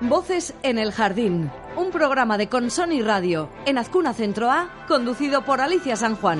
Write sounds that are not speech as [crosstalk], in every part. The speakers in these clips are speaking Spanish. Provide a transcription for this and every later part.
Voces en el Jardín, un programa de Consoni Radio en Azcuna Centro A, conducido por Alicia San Juan.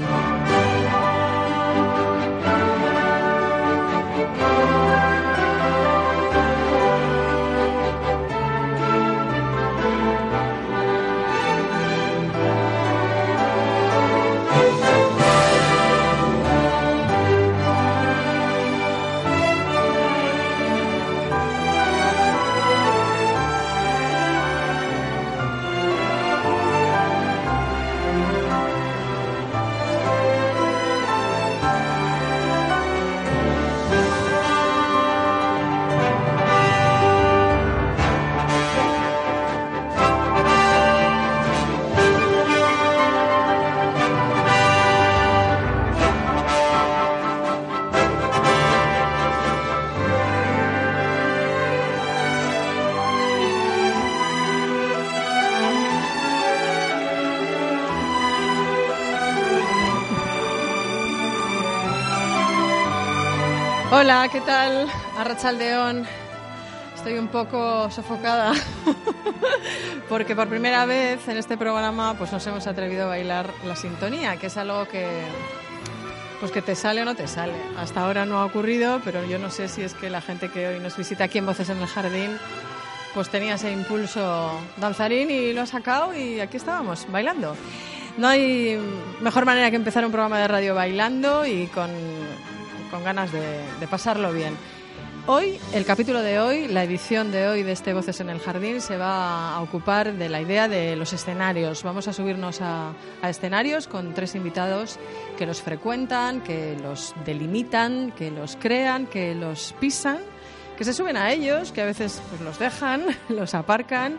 Hola, ¿qué tal? Arrachaldeón. Estoy un poco sofocada [laughs] porque por primera vez en este programa pues nos hemos atrevido a bailar la sintonía, que es algo que pues que te sale o no te sale. Hasta ahora no ha ocurrido, pero yo no sé si es que la gente que hoy nos visita aquí en Voces en el Jardín pues tenía ese impulso danzarín y lo ha sacado y aquí estábamos bailando. No hay mejor manera que empezar un programa de radio bailando y con con ganas de, pasarlo bien. Hoy, el capítulo de hoy, la edición de hoy de este Voces en el Jardín se va a ocupar de la idea de los escenarios. Vamos a subirnos a, escenarios con tres invitados que los frecuentan, que los delimitan, que los crean, que los pisan que se suben a ellos, que a veces pues, los dejan, [laughs] los aparcan.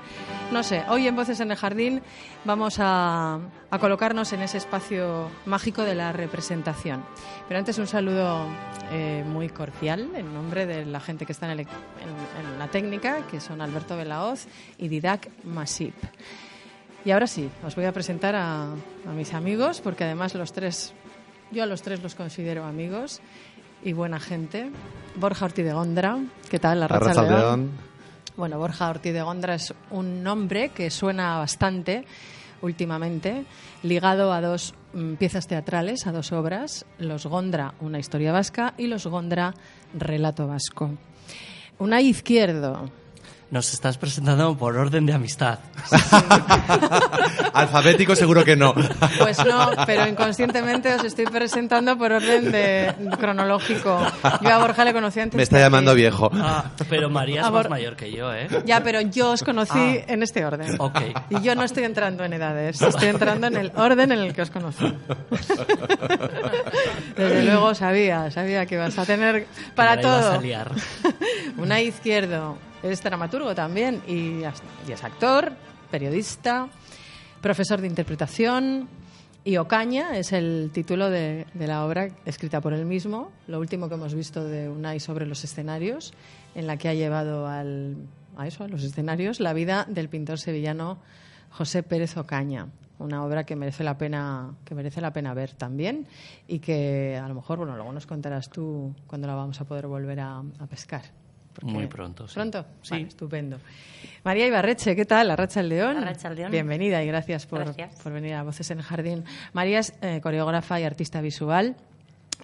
No sé, hoy en Voces en el Jardín vamos a, colocarnos en ese espacio mágico de la representación. Pero antes un saludo eh, muy cordial en nombre de la gente que está en, la técnica, que son Alberto Belaoz y Didac Masip. Y ahora sí, os voy a presentar a, a mis amigos, porque además los tres, yo a los tres los considero amigos y buena gente. Borja Ortiz de Gondra, ¿qué tal? La racha León. Bueno, Borja Ortiz de Gondra es un nombre que suena bastante últimamente, ligado a dos mm, piezas teatrales, a dos obras, Los Gondra, una historia vasca, y Los Gondra, relato vasco. Una izquierdo, nos estás presentando por orden de amistad. [laughs] Alfabético seguro que no. Pues no, pero inconscientemente os estoy presentando por orden de cronológico. Yo a Borja le conocí antes. Me está llamando viejo. Ah, pero María es más mayor que yo, ¿eh? Ya, pero yo os conocí ah. en este orden. Ok. Y yo no estoy entrando en edades, estoy entrando en el orden en el que os conocí. Desde luego sabía, sabía que ibas a tener para todo. [laughs] Una izquierdo, es dramaturgo también y, es actor, periodista, profesor de interpretación. Y Ocaña es el título de, la obra escrita por él mismo, lo último que hemos visto de Unai sobre los escenarios, en la que ha llevado al, a eso, a los escenarios, la vida del pintor sevillano José Pérez Ocaña una obra que merece la pena que merece la pena ver también y que a lo mejor bueno luego nos contarás tú cuando la vamos a poder volver a pescar muy pronto. Sí. ¿Pronto? Sí. estupendo. María Ibarreche, ¿qué tal? Arracha el León. Arracha el León. Bienvenida y gracias por, por venir a Voces en el Jardín. María es eh, coreógrafa y artista visual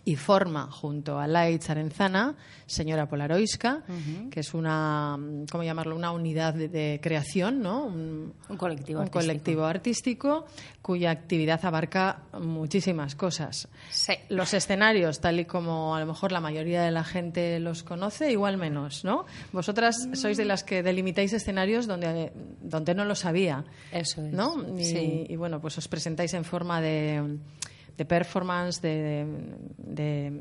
y forma junto a Lai Charenzana, señora Polaroiska, que es una, ¿cómo llamarlo? Una unidad de, creación, ¿no? Un, colectivo, un colectivo artístico cuya actividad abarca muchísimas cosas. Sí. Los escenarios, tal y como a lo mejor la mayoría de la gente los conoce, igual menos, ¿no? Vosotras sois de las que delimitáis escenarios donde, donde no lo sabía. Eso es. ¿no? Y, y bueno, pues os presentáis en forma de de performance, de,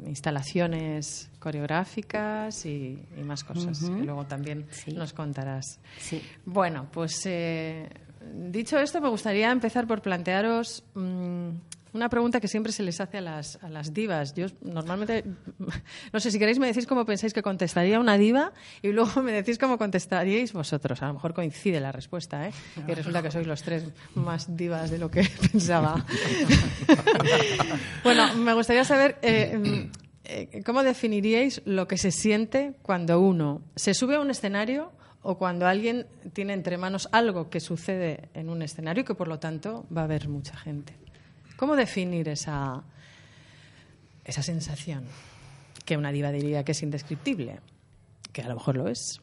instalaciones coreográficas y, más cosas que luego también nos contarás. Sí. Bueno, pues eh, dicho esto, me gustaría empezar por plantearos mm, una pregunta que siempre se les hace a las, a las divas. Yo normalmente, [laughs] no sé, si queréis me decís cómo pensáis que contestaría una diva y luego me decís cómo contestaríais vosotros. A lo mejor coincide la respuesta, ¿eh? Y resulta que sois los tres más divas de lo que [laughs] pensaba. [laughs] bueno, me gustaría saber... Eh, eh, ¿Cómo definiríais lo que se siente cuando uno se sube a un escenario o cuando alguien tiene entre manos algo que sucede en un escenario y que por lo tanto va a haber mucha gente. ¿Cómo definir esa, esa sensación? Que una diva diría que es indescriptible, que a lo mejor lo es.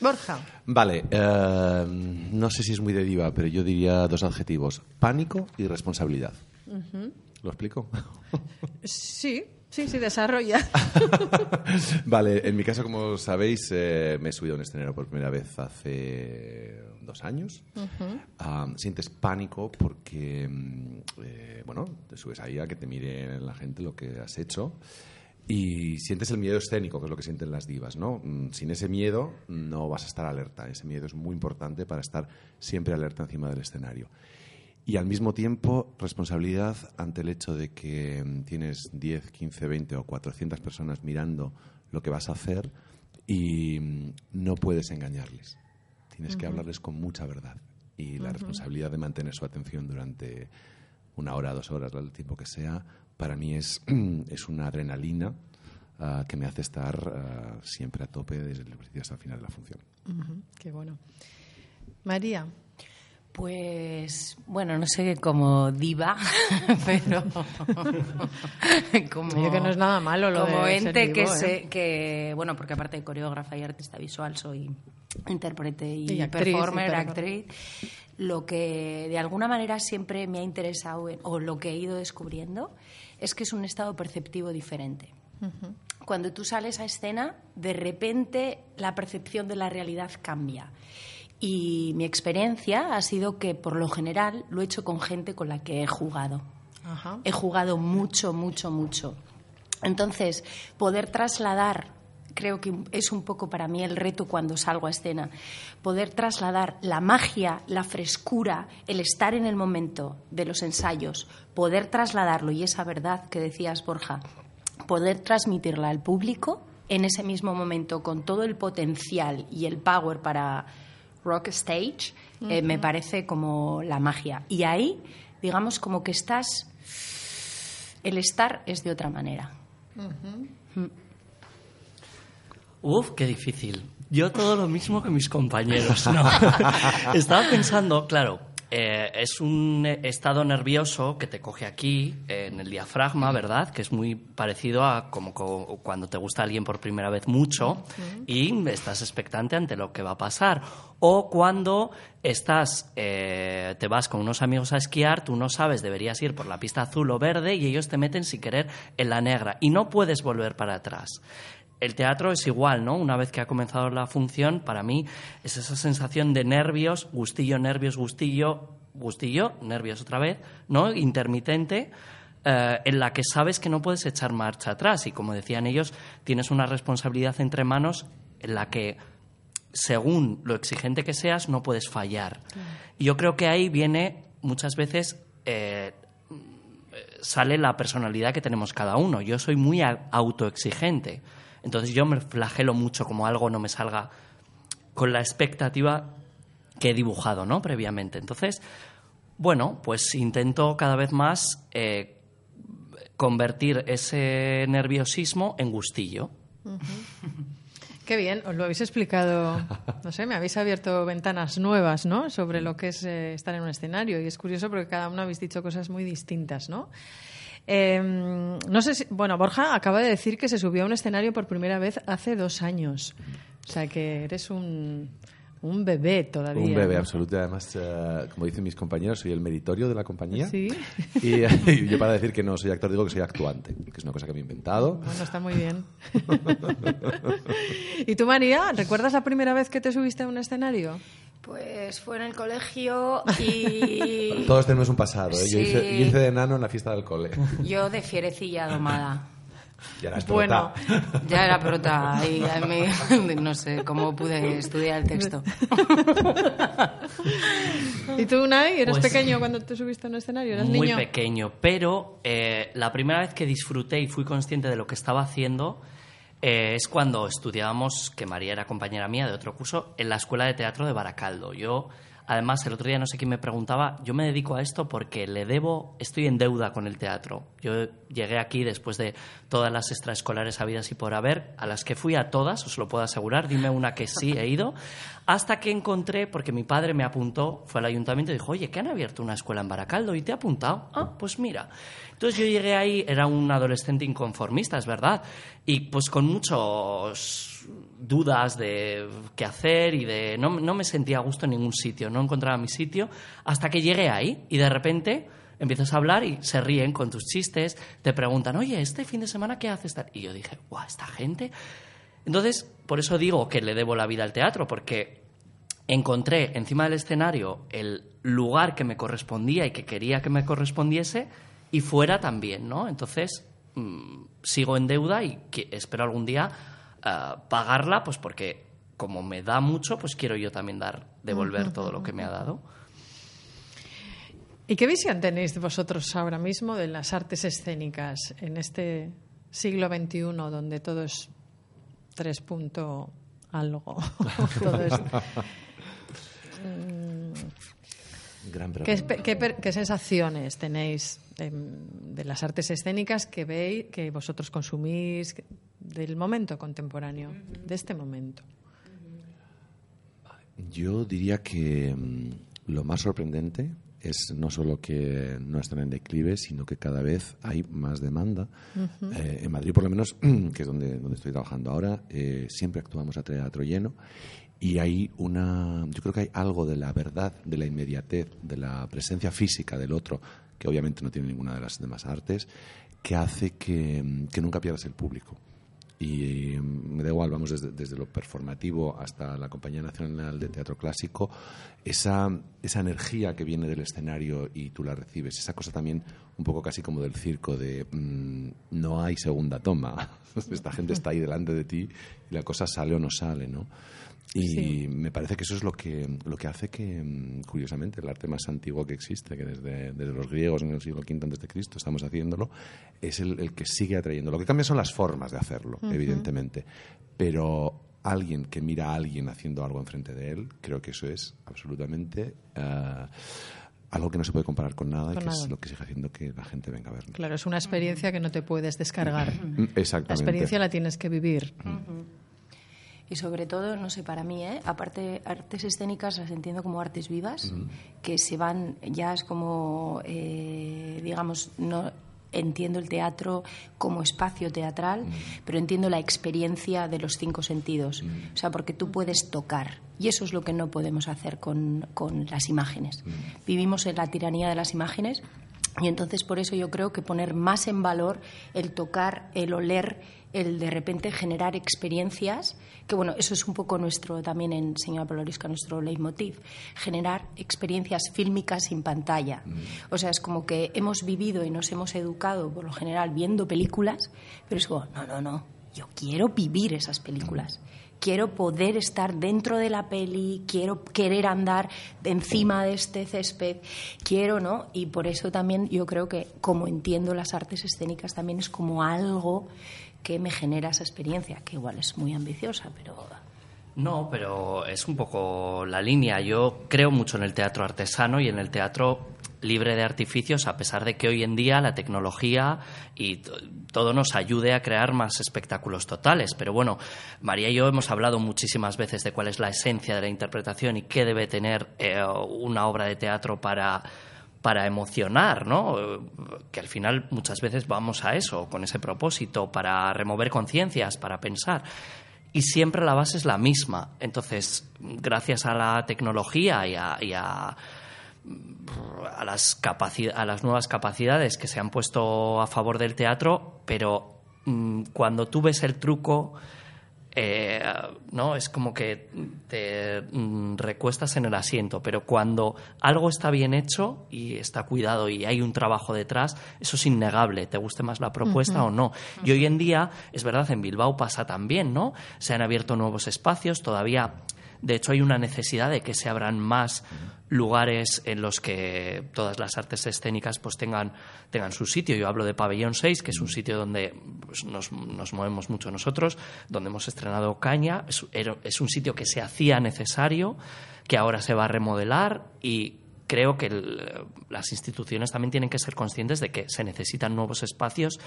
Borja. Vale, eh, no sé si es muy de diva, pero yo diría dos adjetivos: pánico y responsabilidad. ¿Lo explico? Sí, sí, sí, desarrolla. [laughs] vale, en mi caso, como sabéis, eh, me he subido a un escenario por primera vez hace dos años. Ah, sientes pánico porque, mm, eh, bueno, te subes ahí a que te mire la gente lo que has hecho. Y sientes el miedo escénico, que es lo que sienten las divas, ¿no? Mm, sin ese miedo no vas a estar alerta. Ese miedo es muy importante para estar siempre alerta encima del escenario. Y al mismo tiempo, responsabilidad ante el hecho de que mm, tienes 10, 15, 20 o 400 personas mirando lo que vas a hacer y mm, no puedes engañarles. Tienes que hablarles con mucha verdad. Y la responsabilidad de mantener su atención durante una hora, dos horas, el tiempo que sea, para mí es, [clears throat] es una adrenalina ah, que me hace estar ah, siempre a tope desde el principio hasta el final de la función. Qué bueno. María. Pues, bueno, no sé [laughs] [laughs] como diva, pero como... que no es nada malo lo como de ente que, ¿eh? que, bueno, porque aparte de coreógrafa y artista visual soy intérprete y, performer, actriz, lo que de alguna manera siempre me ha interesado o lo que he ido descubriendo es que es un estado perceptivo diferente. Cuando tú sales a escena, de repente la percepción de la realidad cambia. Y mi experiencia ha sido que, por lo general, lo he hecho con gente con la que he jugado. He jugado mucho, mucho, mucho. Entonces, poder trasladar, creo que es un poco para mí el reto cuando salgo a escena, poder trasladar la magia, la frescura, el estar en el momento de los ensayos, poder trasladarlo, y esa verdad que decías, Borja, poder transmitirla al público en ese mismo momento con todo el potencial y el power para rock stage, eh, me parece como la magia. Y ahí, digamos, como que estás, el estar es de otra manera. Mm. Uf, qué difícil. Yo todo lo mismo que mis compañeros. [laughs] Estaba pensando, claro, eh, es un estado nervioso que te coge aquí, en el diafragma, ¿verdad? Que es muy parecido a como cuando te gusta alguien por primera vez mucho y estás expectante ante lo que va a pasar. O cuando estás, eh, te vas con unos amigos a esquiar, tú no sabes, deberías ir por la pista azul o verde y ellos te meten sin querer en la negra y no puedes volver para atrás el teatro es igual, ¿no? Una vez que ha comenzado la función, para mí es esa sensación de nervios, gustillo, nervios, gustillo, gustillo, nervios otra vez, ¿no? Intermitente. Eh, en la que sabes que no puedes echar marcha atrás y como decían ellos, tienes una responsabilidad entre manos en la que según lo exigente que seas no puedes fallar. Y yo creo que ahí viene muchas veces eh, sale la personalidad que tenemos cada uno. Yo soy muy autoexigente. Entonces yo me flagelo mucho como algo no me salga con la expectativa que he dibujado, ¿no? Previamente. Entonces, bueno, pues intento cada vez más eh, convertir ese nerviosismo en gustillo. Qué bien, os lo habéis explicado, no sé, me habéis abierto ventanas nuevas, ¿no? Sobre lo que es eh, estar en un escenario y es curioso porque cada uno habéis dicho cosas muy distintas, ¿no? Em, no sé si, bueno, Borja acaba de decir que se subió a un escenario por primera vez hace dos años. O sea que eres un, un bebé todavía. Un bebé, absoluto. Además, eh, como dicen mis compañeros, soy el meritorio de la compañía. Sí. [laughs] Y, yo para decir que no soy actor digo que soy actuante, que es una cosa que me he inventado. Bueno, está muy bien. [laughs] ¿Y tú, María, recuerdas la primera vez que te subiste a un escenario? Pues fue en el colegio y... [laughs] Todos tenemos un pasado, ¿eh? yo, hice, de enano en la fiesta del cole. Yo de fierecilla domada. Ya era bueno, ya era prota y [laughs] no sé cómo pude estudiar el texto. [laughs] ¿Y tú, Unai, eras pues pequeño cuando te subiste a un escenario? ¿Eras muy niño? pequeño, pero eh, la primera vez que disfruté y fui consciente de lo que estaba haciendo eh, es cuando estudiábamos, que María era compañera mía de otro curso, en la Escuela de Teatro de Baracaldo. Yo Además, el otro día no sé quién me preguntaba, yo me dedico a esto porque le debo, estoy en deuda con el teatro. Yo llegué aquí después de todas las extraescolares habidas y por haber, a las que fui a todas, os lo puedo asegurar, dime una que sí he ido, hasta que encontré, porque mi padre me apuntó, fue al ayuntamiento y dijo, oye, que han abierto una escuela en Baracaldo y te he apuntado. Ah, pues mira. Entonces yo llegué ahí, era un adolescente inconformista, es verdad, y pues con muchos dudas de qué hacer y de no, no me sentía a gusto en ningún sitio, no encontraba mi sitio, hasta que llegué ahí y de repente empiezas a hablar y se ríen con tus chistes, te preguntan, oye, este fin de semana qué haces? Y yo dije, guau, esta gente. Entonces, por eso digo que le debo la vida al teatro, porque encontré encima del escenario el lugar que me correspondía y que quería que me correspondiese y fuera también, ¿no? Entonces, mm, sigo en deuda y que espero algún día eh, pagarla, pues porque como me da mucho, pues quiero yo también dar, devolver todo lo que me ha dado. ¿Y qué visión tenéis vosotros ahora mismo de las artes escénicas en este siglo XXI donde todo es tres punto algo? [laughs] ¿Qué, sensaciones tenéis de, las artes escénicas que veis, que vosotros consumís del momento contemporáneo, de este momento? Yo diría que mm, lo más sorprendente es no solo que no están en declive, sino que cada vez hay más demanda. Eh, en Madrid, por lo menos, [clears throat] que es donde, donde estoy trabajando ahora, eh, siempre actuamos a teatro lleno y hay una, yo creo que hay algo de la verdad, de la inmediatez, de la presencia física del otro, que obviamente no tiene ninguna de las demás artes, que hace que, que nunca pierdas el público y me da igual, vamos desde, desde, lo performativo hasta la Compañía Nacional de Teatro Clásico, esa, esa energía que viene del escenario y tú la recibes, esa cosa también un poco casi como del circo de mm, no hay segunda toma, [laughs] esta gente está ahí delante de ti y la cosa sale o no sale, ¿no? Y me parece que eso es lo que, lo que hace que, mm, curiosamente, el arte más antiguo que existe, que desde, desde los griegos en el siglo V antes de Cristo estamos haciéndolo, es el, el, que sigue atrayendo. Lo que cambia son las formas de hacerlo, evidentemente. Pero alguien que mira a alguien haciendo algo enfrente de él, creo que eso es absolutamente... Uh, algo que no se puede comparar con nada y que es lo que sigue haciendo que la gente venga a vernos. Claro, es una experiencia que no te puedes descargar. Exactamente. La experiencia la tienes que vivir. Y sobre todo, no sé, para mí, ¿eh? aparte artes escénicas las entiendo como artes vivas, que se van, ya es como, eh, digamos, no entiendo el teatro como espacio teatral, pero entiendo la experiencia de los cinco sentidos. O sea, porque tú puedes tocar. Y eso es lo que no podemos hacer con, con las imágenes. Vivimos en la tiranía de las imágenes y entonces por eso yo creo que poner más en valor el tocar, el oler, el de repente generar experiencias, que bueno, eso es un poco nuestro también en Señora Polorisca, nuestro leitmotiv, generar experiencias fílmicas sin pantalla. Mm. O sea, es como que hemos vivido y nos hemos educado por lo general viendo películas, pero es como, no, no, no, yo quiero vivir esas películas. Quiero poder estar dentro de la peli, quiero querer andar encima de este césped, quiero, ¿no? Y por eso también yo creo que, como entiendo las artes escénicas, también es como algo que me genera esa experiencia, que igual es muy ambiciosa, pero... No, pero es un poco la línea. Yo creo mucho en el teatro artesano y en el teatro libre de artificios, a pesar de que hoy en día la tecnología y todo nos ayude a crear más espectáculos totales. Pero bueno, María y yo hemos hablado muchísimas veces de cuál es la esencia de la interpretación y qué debe tener eh, una obra de teatro para para emocionar, ¿no? Que al final muchas veces vamos a eso, con ese propósito, para remover conciencias, para pensar. Y siempre la base es la misma. Entonces, gracias a la tecnología y a, las, a las nuevas capacidades que se han puesto a favor del teatro, pero mm, cuando tú ves el truco eh, ¿no? Es como que te mm, recuestas en el asiento, pero cuando algo está bien hecho y está cuidado y hay un trabajo detrás, eso es innegable, te guste más la propuesta o no. Y hoy en día, es verdad, en Bilbao pasa también, ¿no? Se han abierto nuevos espacios, todavía De hecho, hay una necesidad de que se abran más lugares en los que todas las artes escénicas pues tengan, tengan su sitio. Yo hablo de Pabellón 6, que es un sitio donde pues, nos, movemos mucho nosotros, donde hemos estrenado Caña. Es, es un sitio que se hacía necesario, que ahora se va a remodelar y creo que las instituciones también tienen que ser conscientes de que se necesitan nuevos espacios,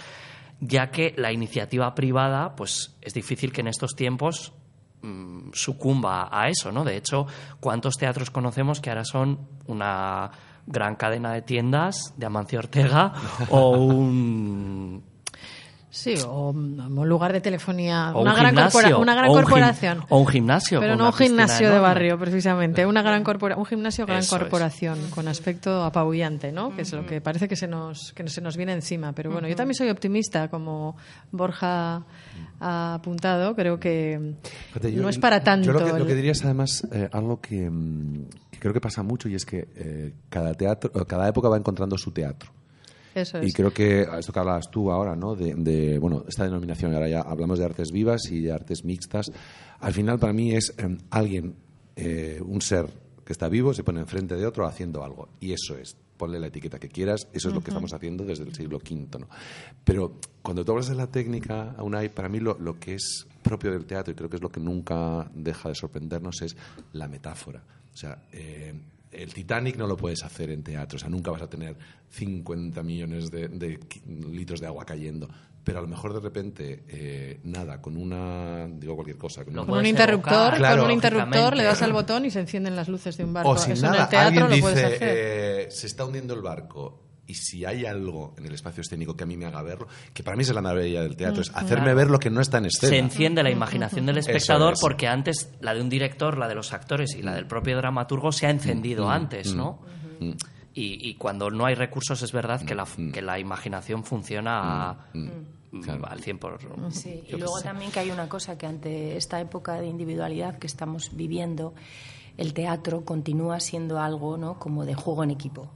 ya que la iniciativa privada, pues es difícil que en estos tiempos mm, sucumba a eso, ¿no? De hecho, ¿cuántos teatros conocemos que ahora son una gran cadena de tiendas de Amancio Ortega [laughs] o un Sí, o un lugar de telefonía, una, gran una gran corporación. o un gimnasio. Pero no un gimnasio de barrio, precisamente. Una gran un gimnasio gran corporación, con aspecto apabullante, ¿no? Que es lo que parece que se nos, que se nos viene encima. Pero bueno, yo también soy optimista, como Borja ha apuntado. Creo que no es para tanto. Yo lo que, diría es además eh, algo mm, que, creo que pasa mucho y es que eh, cada, teatro, cada época va encontrando su teatro. Y creo que esto que hablabas tú ahora, ¿no? De, bueno, esta denominación, ahora ya hablamos de artes vivas y de artes mixtas. Al final, para mí es em, alguien, eh, un ser que está vivo, se pone enfrente de otro haciendo algo. Y eso es, ponle la etiqueta que quieras, eso es lo que estamos haciendo desde el siglo V. ¿no? Pero cuando tú hablas de la técnica, aún hay, para mí lo, lo que es propio del teatro, y creo que es lo que nunca deja de sorprendernos, es la metáfora. O sea, eh, el Titanic no lo puedes hacer en teatro, o sea, nunca vas a tener 50 millones de, litros de agua cayendo. Pero a lo mejor de repente, eh, nada, con una, digo cualquier cosa. Con, un, interruptor, con un interruptor le das al botón y se encienden las luces de un barco. O sin nada, en el teatro lo puedes hacer. Eh, se está hundiendo el barco y si hay algo en el espacio escénico que a mí me haga verlo, que para mí es la maravilla del teatro, es mm, hacerme ver lo que no está en escena. Se enciende la imaginación del espectador porque antes la de un director, la de los actores y la del propio dramaturgo se ha encendido mm, antes, mm, ¿no? Y, cuando no hay recursos es verdad que la, que la imaginación funciona al 100%. Sí, y luego también que hay una cosa que ante esta época de individualidad que estamos viviendo, el teatro continúa siendo algo ¿no? como de juego en equipo.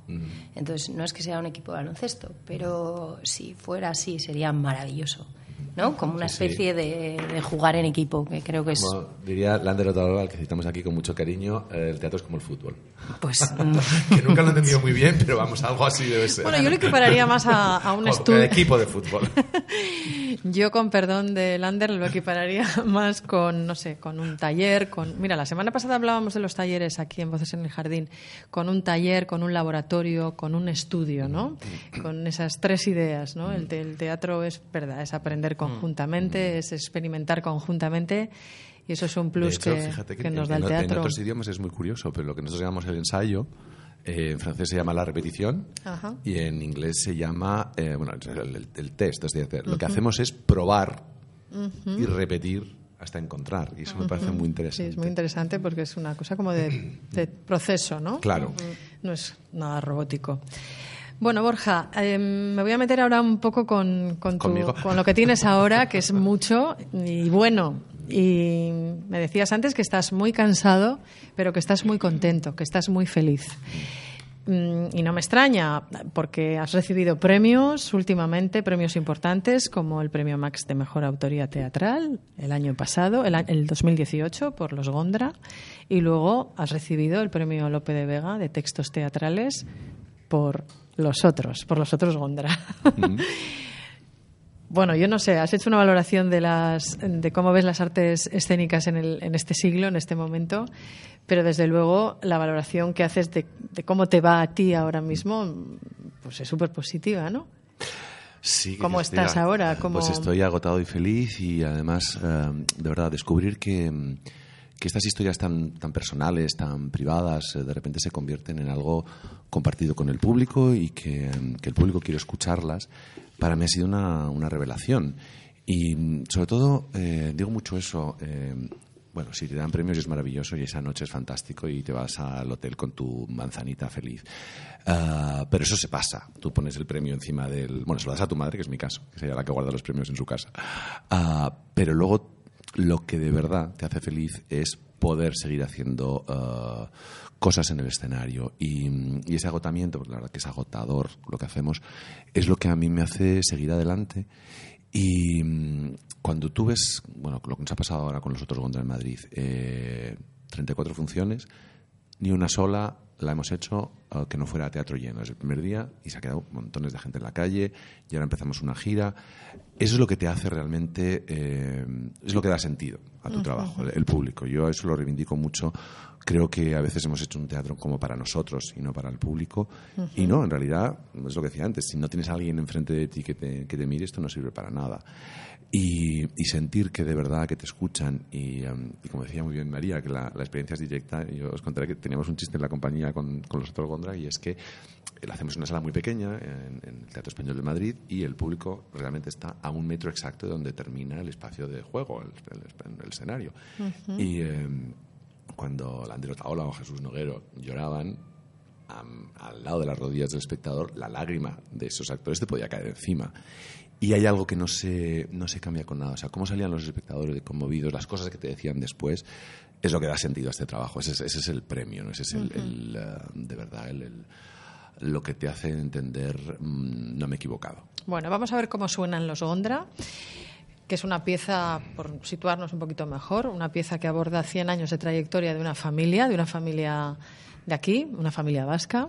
Entonces, no es que sea un equipo de baloncesto, pero si fuera así sería maravilloso. ¿no? Como una especie De, jugar en equipo, que creo que es... diría Lander Otaola, que citamos aquí con mucho cariño, el teatro es como el fútbol. Pues... [laughs] que nunca lo he entendido muy bien, pero vamos, algo así debe ser. Bueno, yo lo equipararía más a, un [laughs] estudio... Equipo de fútbol. [laughs] yo, con perdón de Lander, lo equipararía más con, no sé, con un taller, con... Mira, la semana pasada hablábamos de los talleres aquí en Voces en el Jardín, con un taller, con un laboratorio, con un estudio, ¿no? Con esas tres ideas, ¿no? El, el teatro es, verdad, es aprender conjuntamente, mm. es experimentar conjuntamente. Y eso es un plus que, nos da el teatro. En otros idiomas es muy curioso, pero lo que nosotros llamamos el ensayo, eh, en francés se llama la repetición y en inglés se llama eh, bueno, el, test. Es decir, lo que hacemos es probar y repetir hasta encontrar. Y eso me parece muy interesante. Sí, es muy interesante porque es una cosa como de, [clears throat] de proceso, ¿no? Claro. No es nada robótico. Bueno, Borja, em, me voy a meter ahora un poco con, con, con lo que tienes ahora, que es [laughs] mucho y bueno. Y me decías antes que estás muy cansado, pero que estás muy contento, que estás muy feliz. Mm, y no me extraña, porque has recibido premios últimamente, premios importantes, como el Premio Max de Mejor Autoría Teatral el año pasado, el, el 2018, por los Gondra, y luego has recibido el Premio Lope de Vega de Textos Teatrales por los otros, por los otros Gondra. [laughs] bueno, yo no sé, has hecho una valoración de, las, de cómo ves las artes escénicas en, el, en este siglo, en este momento, pero desde luego la valoración que haces de, cómo te va a ti ahora mismo, pues es súper positiva, ¿no? Sí, ¿Cómo estás ahora? Pues estoy agotado y feliz y además, eh, de verdad, descubrir que que estas historias tan, tan personales, tan privadas, eh, de repente se convierten en algo compartido con el público y que, el público quiere escucharlas, para mí ha sido una, una revelación. Y sobre todo, eh, digo mucho eso, eh, bueno, si te dan premios es maravilloso y esa noche es fantástico y te vas al hotel con tu manzanita feliz. Ah, pero eso se pasa. Tú pones el premio encima del... Bueno, se lo das a tu madre, que es mi caso, que sería la que guarda los premios en su casa. Ah, pero luego lo que de verdad te hace feliz es poder seguir haciendo uh, cosas en el escenario. Y, ese agotamiento, porque la verdad que es agotador lo que hacemos, es lo que a mí me hace seguir adelante. Y mm, cuando tú ves, bueno, lo que nos ha pasado ahora con los otros Gondra en Madrid, eh, 34 funciones, ni una sola la hemos hecho eh, que no fuera teatro lleno. Es el primer día y se ha quedado montones de gente en la calle y ahora empezamos una gira. Eso es lo que te hace realmente, eh, es lo que da sentido a tu trabajo, el, público. Yo eso lo reivindico mucho. Creo que a veces hemos hecho un teatro como para nosotros y no para el público. Y no, en realidad, es lo que decía antes, si no tienes a alguien enfrente de ti que te, que te mire, esto no sirve para nada. Y, sentir que de verdad que te escuchan y, um, como decía muy bien María, que la, experiencia es directa. Yo os contaré que teníamos un chiste en la compañía con, con los otros Gondra y es que lo hacemos en una sala muy pequeña en, el Teatro Español de Madrid y el público realmente está a un metro exacto de donde termina el espacio de juego, el, escenario. Y em, cuando Landero Taola o Jesús Noguero lloraban, al lado de las rodillas del espectador, la lágrima de esos actores te podía caer encima. Y hay algo que no se, no se cambia con nada. O sea, cómo salían los espectadores conmovidos, las cosas que te decían después, es lo que da sentido a este trabajo. Ese, es, ese es el premio, ¿no? ese es el, eh, de verdad el, lo que te hace entender mm, no me he equivocado. Bueno, vamos a ver cómo suenan los Gondra que es una pieza, por situarnos un poquito mejor, una pieza que aborda 100 años de trayectoria de una familia, de una familia de aquí, una familia vasca,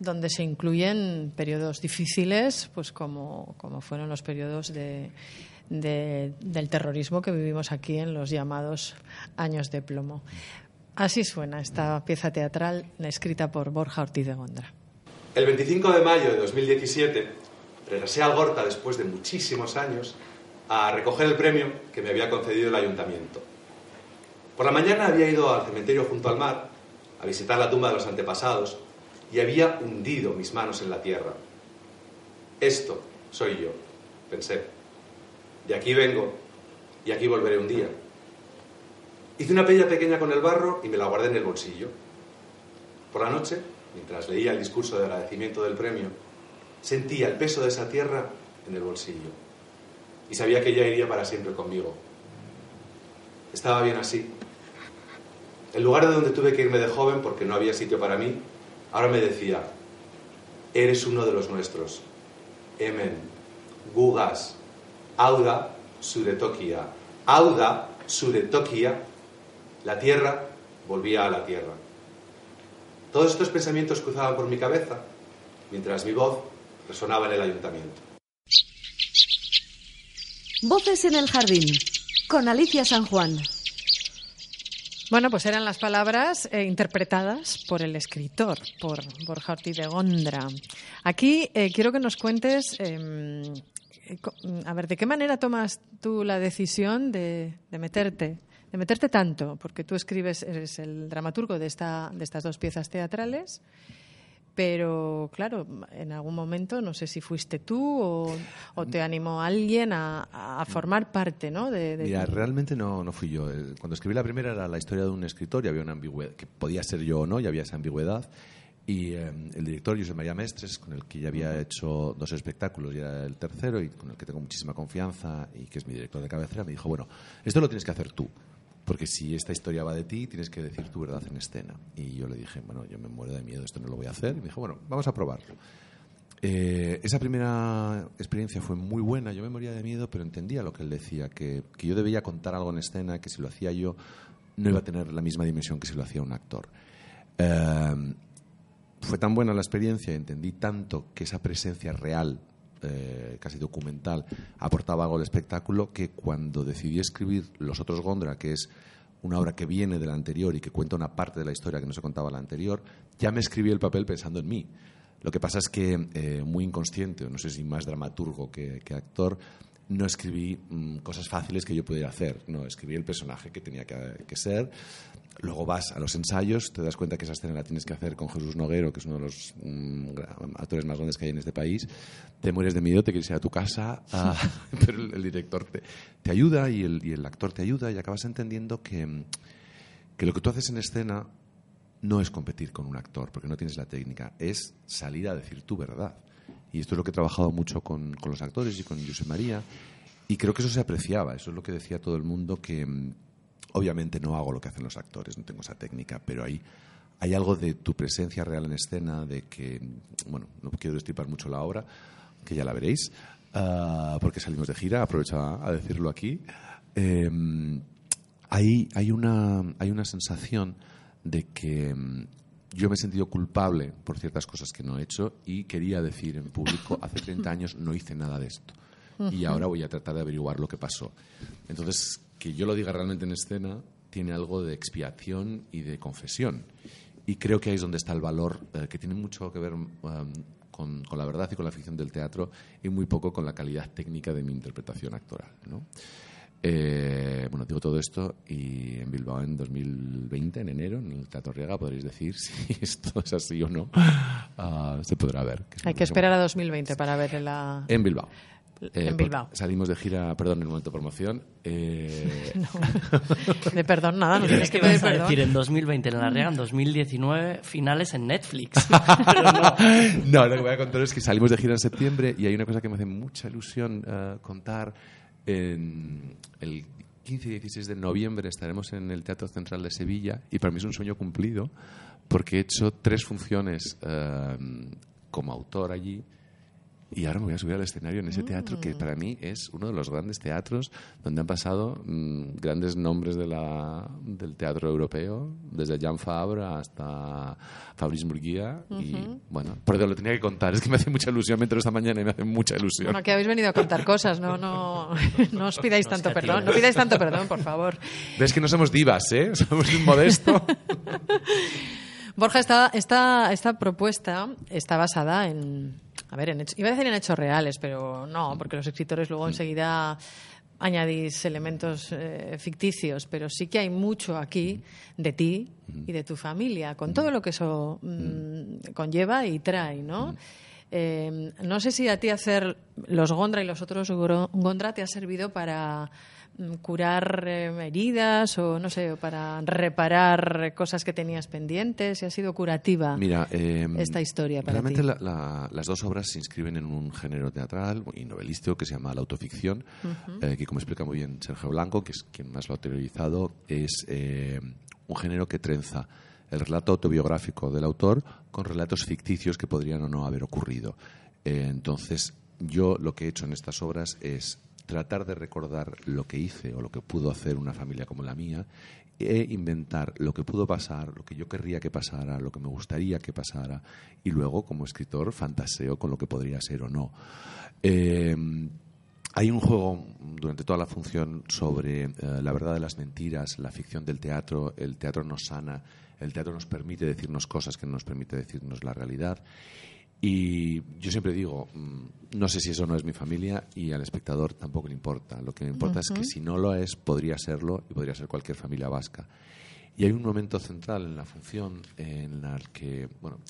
donde se incluyen periodos difíciles, pues como, como fueron los periodos de, del terrorismo que vivimos aquí en los llamados años de plomo. Así suena esta pieza teatral escrita por Borja Ortiz de Gondra. El 25 de mayo de 2017 regresé a Algorta después de muchísimos años a recoger el premio que me había concedido el ayuntamiento. Por la mañana había ido al cementerio junto al mar a visitar la tumba de los antepasados y había hundido mis manos en la tierra. Esto soy yo, pensé. De aquí vengo y aquí volveré un día. Hice una pella pequeña con el barro y me la guardé en el bolsillo. Por la noche, mientras leía el discurso de agradecimiento del premio, sentía el peso de esa tierra en el bolsillo y sabía que ella iría para siempre conmigo. Estaba bien así. El lugar de donde tuve que irme de joven porque no había sitio para mí Ahora me decía, eres uno de los nuestros. Emen, Gugas, Auda, Suretokia. Auda, Suretokia. La tierra volvía a la tierra. Todos estos pensamientos cruzaban por mi cabeza mientras mi voz resonaba en el ayuntamiento. Voces en el jardín con Alicia San Juan. Bueno, pues eran las palabras eh, interpretadas por el escritor, por Borja Ortiz de Gondra. Aquí eh, quiero que nos cuentes, em, eh, a ver, ¿de qué manera tomas tú la decisión de, meterte, de meterte tanto? Porque tú escribes, eres el dramaturgo de, esta, de estas dos piezas teatrales. Pero claro, en algún momento no sé si fuiste tú o, te animó alguien a, formar parte, ¿no? De, Mira, realmente no, no fui yo. Eh, cuando escribí la primera era la historia de un escritor y había una ambigüedad, que podía ser yo o no, y había esa ambigüedad. Y eh, el director, José María Mestres, con el que ya había hecho dos espectáculos y era el tercero y con el que tengo muchísima confianza y que es mi director de cabecera, me dijo, bueno, esto lo tienes que hacer tú. Porque si esta historia va de ti, tienes que decir tu verdad en escena. Y yo le dije, bueno, yo me muero de miedo, esto no lo voy a hacer. Y me dijo, bueno, vamos a probarlo. Eh, esa primera experiencia fue muy buena, yo me moría de miedo, pero entendía lo que él decía, que, que, yo debía contar algo en escena, que si lo hacía yo no iba a tener la misma dimensión que si lo hacía un actor. Eh, fue tan buena la experiencia, entendí tanto que esa presencia real eh, casi documental, aportaba algo al espectáculo, que cuando decidí escribir Los otros Gondra, que es una obra que viene de la anterior y que cuenta una parte de la historia que no se contaba la anterior, ya me escribí el papel pensando en mí. Lo que pasa es que, eh, muy inconsciente, no sé si más dramaturgo que, actor, no escribí mm, cosas fáciles que yo pudiera hacer. No, escribí el personaje que tenía que ser, Luego vas a los ensayos, te das cuenta que esa escena la tienes que hacer con Jesús Noguero, que es uno de los mm, actores más grandes que hay en este país. Te mueres de miedo, te quieres ir a tu casa, ah, [laughs] pero el, director te, ayuda y el, actor te ayuda y acabas entendiendo que, que lo que tú haces en escena no es competir con un actor, porque no tienes la técnica, es salir a decir tu verdad. Y esto es lo que he trabajado mucho con, con los actores y con José María. Y creo que eso se apreciaba, eso es lo que decía todo el mundo, que, Obviamente no hago lo que hacen los actores, no tengo esa técnica, pero hay, hay algo de tu presencia real en escena, de que, bueno, no quiero destripar mucho la obra, que ya la veréis, ah, porque salimos de gira, aprovecho a, decirlo aquí. Em, hay, hay, una, hay una sensación de que mm, yo me he sentido culpable por ciertas cosas que no he hecho y quería decir en público, [laughs] hace 30 años no hice nada de esto. Y ahora voy a tratar de averiguar lo que pasó. Entonces, que yo lo diga realmente en escena tiene algo de expiación y de confesión. Y creo que ahí es donde está el valor, eh, que tiene mucho que ver um, con, con, la verdad y con la ficción del teatro y muy poco con la calidad técnica de mi interpretación actoral. ¿no? Eh, bueno, digo todo esto y en Bilbao en 2020, en enero, en el Teatro Riega, podréis decir [laughs] si esto es así o no. Uh, se podrá ver. Que Hay que esperar a 2020 para ver la... En Bilbao. Eh, en Bilbao. Salimos de gira, perdón, en el momento de promoción. Eh... [laughs] no, de perdón, nada, no tienes que pedir perdón. decir en 2020 en la Riega, en 2019 finales en Netflix. [laughs] Pero no. no, lo que voy a contar es que salimos de gira en septiembre y hay una cosa que me hace mucha ilusión uh, contar en el 15 y 16 de noviembre estaremos en el Teatro Central de Sevilla y para mí es un sueño cumplido porque he hecho tres funciones uh, como autor allí y ahora me voy a subir al escenario en ese teatro que mm. para mí es uno de los grandes teatros donde han pasado mmm, grandes nombres de la, del teatro europeo, desde Jan Fabra hasta Fabrice Murguía. Uh -huh. Y bueno, por eso lo tenía que contar. Es que me hace mucha ilusión, me entero esta mañana y me hace mucha ilusión. Bueno, que habéis venido a contar cosas, no, no, [laughs] no os pidáis tanto perdón. No pidáis tanto perdón, por favor. Ves que no somos divas, ¿eh? [laughs] Somos un modesto. [laughs] Borja, esta, esta, esta propuesta está basada en, a ver, en iba a decir en hechos reales, pero no, porque los escritores luego enseguida añadís elementos eh, ficticios, pero sí que hay mucho aquí de ti y de tu familia, con todo lo que eso mm, conlleva y trae, ¿no? Eh, no sé si a ti hacer los Gondra y los otros Gondra te ha servido para Mm, curar eh, heridas o no sé, para reparar cosas que tenías pendientes? ¿Y ha sido curativa Mira, eh, esta historia para realmente ti? La, la, las dos obras se inscriben en un género teatral y novelístico que se llama la autoficción, uh -huh. eh, que como explica muy bien Sergio Blanco, que es quien más lo ha teorizado, es eh, un género que trenza el relato autobiográfico del autor con relatos ficticios que podrían o no haber ocurrido. Entonces, yo lo que he hecho en estas obras es tratar de recordar lo que hice o lo que pudo hacer una familia como la mía e inventar lo que pudo pasar, lo que yo querría que pasara, lo que me gustaría que pasara y luego como escritor fantaseo con lo que podría ser o no. Eh, hay un juego durante toda la función sobre eh, la verdad de las mentiras, la ficción del teatro, el teatro nos sana, el teatro nos permite decirnos cosas que no nos permite decirnos la realidad y yo siempre digo, mm, no sé si eso no es mi familia y al espectador tampoco le importa. Lo que me importa uh -huh. es que si no lo es, podría serlo y podría ser cualquier familia vasca. Y hay un momento central en la función en el que, bueno,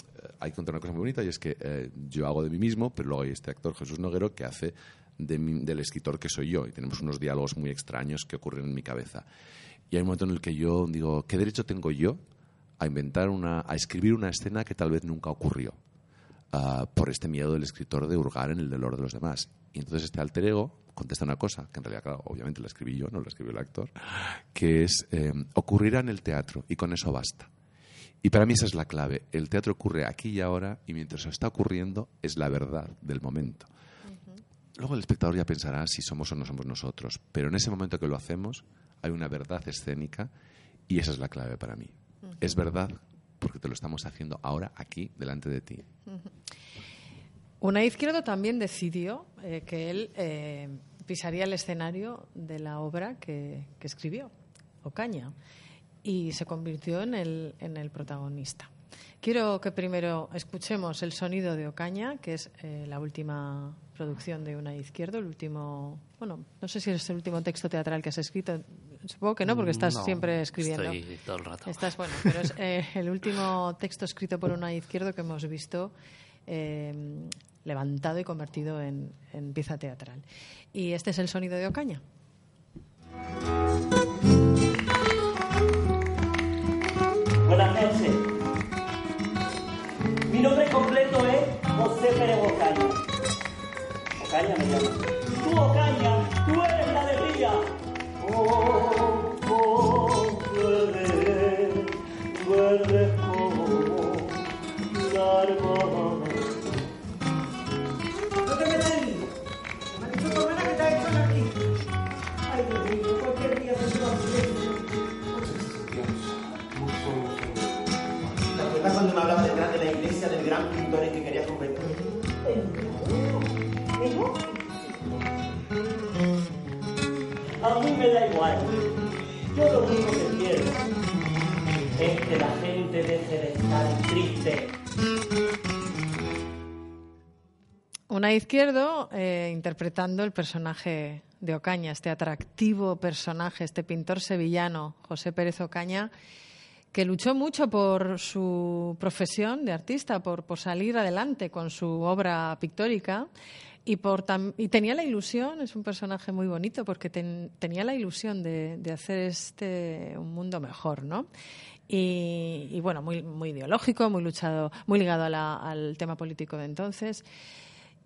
hay que contar una cosa muy bonita y es que eh, yo hago de mí mismo, pero luego hay este actor, Jesús Noguero, que hace de mi, del escritor que soy yo y tenemos unos diálogos muy extraños que ocurren en mi cabeza. Y hay un momento en el que yo digo, ¿qué derecho tengo yo a inventar una, a escribir una escena que tal vez nunca ocurrió? Uh, por este miedo del escritor de hurgar en el dolor de los demás. Y entonces este alter ego contesta una cosa, que en realidad, claro, obviamente la escribí yo, no la escribió el actor, que es eh, ocurrirá en el teatro y con eso basta. Y para mí esa es la clave. El teatro ocurre aquí y ahora y mientras está ocurriendo es la verdad del momento. Uh -huh. Luego el espectador ya pensará si somos o no somos nosotros, pero en ese momento que lo hacemos hay una verdad escénica y esa es la clave para mí. Uh -huh. Es verdad porque te lo estamos haciendo ahora aquí delante de ti. Una Izquierdo también decidió eh, que él eh, pisaría el escenario de la obra que, escribió, Ocaña, y se convirtió en el, en el protagonista. Quiero que primero escuchemos el sonido de Ocaña, que es eh, la última producción de Una Izquierdo, el último, bueno, no sé si es el último texto teatral que has escrito, supongo que no, porque estás no, siempre escribiendo. Estoy todo el rato. Estás, bueno, pero es eh, el último texto escrito por Una Izquierdo que hemos visto eh, levantado y convertido en, en pieza teatral. Y este es el sonido de Ocaña. Buenas noches. Mi nombre completo es José Pérez Ocaña. Ocaña me llamo. Tú, Ocaña, tú eres la alegría. Oh, oh, duele, duele como la hermana. ¿No te metes en lío? Me han dicho tu hermana que te ha hecho aquí. Ay, Dios mío, cualquier día se va a ¿Te acuerdas cuando me hablaba detrás de la iglesia del gran pintor en que querías A mí me da igual. Yo lo único que quiero es que la gente deje de estar triste. Una izquierdo eh, interpretando el personaje de Ocaña, este atractivo personaje, este pintor sevillano, José Pérez Ocaña, que luchó mucho por su profesión de artista, por salir adelante con su obra pictórica y, por y tenía la ilusión, es un personaje muy bonito, porque tenía la ilusión de, de, hacer este un mundo mejor, ¿no? Y, y bueno, muy, muy ideológico, muy luchado, muy ligado a la, al tema político de entonces.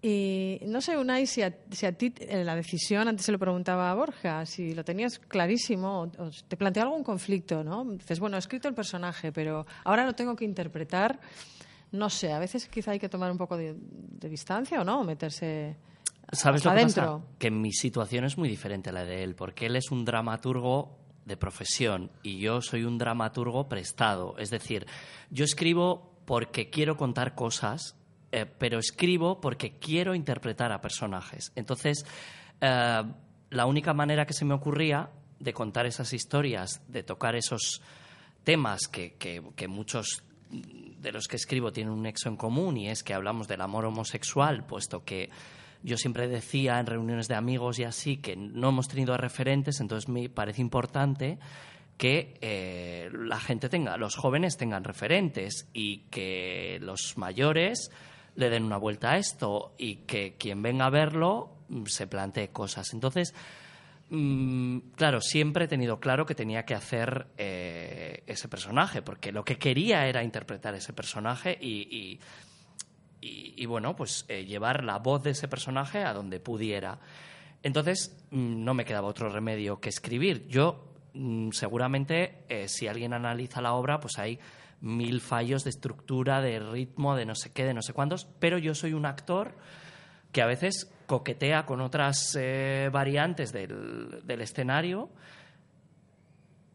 Y no sé, Unai, si a, si a ti eh, la decisión, antes se lo preguntaba a Borja, si lo tenías clarísimo, o, te planteó algún conflicto, ¿no? Dices, bueno, he escrito el personaje, pero ahora lo tengo que interpretar. No sé, a veces quizá hay que tomar un poco de, de distancia o no, meterse. ¿Sabes lo adentro. que pasa? Que mi situación es muy diferente a la de él, porque él es un dramaturgo de profesión y yo soy un dramaturgo prestado. Es decir, yo escribo porque quiero contar cosas eh, pero escribo porque quiero interpretar a personajes. Entonces, eh, la única manera que se me ocurría de contar esas historias, de tocar esos temas que, que, que muchos de los que escribo tienen un nexo en común y es que hablamos del amor homosexual, puesto que yo siempre decía en reuniones de amigos y así que no hemos tenido referentes, entonces me parece importante que eh, la gente tenga, los jóvenes tengan referentes y que los mayores le den una vuelta a esto y que quien venga a verlo mm, se plantee cosas. Entonces, mmm, claro, siempre he tenido claro que tenía que hacer eh, ese personaje, porque lo que quería era interpretar ese personaje y, y, bueno, pues eh, llevar la voz de ese personaje a donde pudiera. Entonces, mmm, no me quedaba otro remedio que escribir. Yo, mmm, seguramente, eh, si alguien analiza la obra, pues hay mil fallos de estructura, de ritmo, de no sé qué, de no sé cuántos, pero yo soy un actor que a veces coquetea con otras eh, variantes del, del, escenario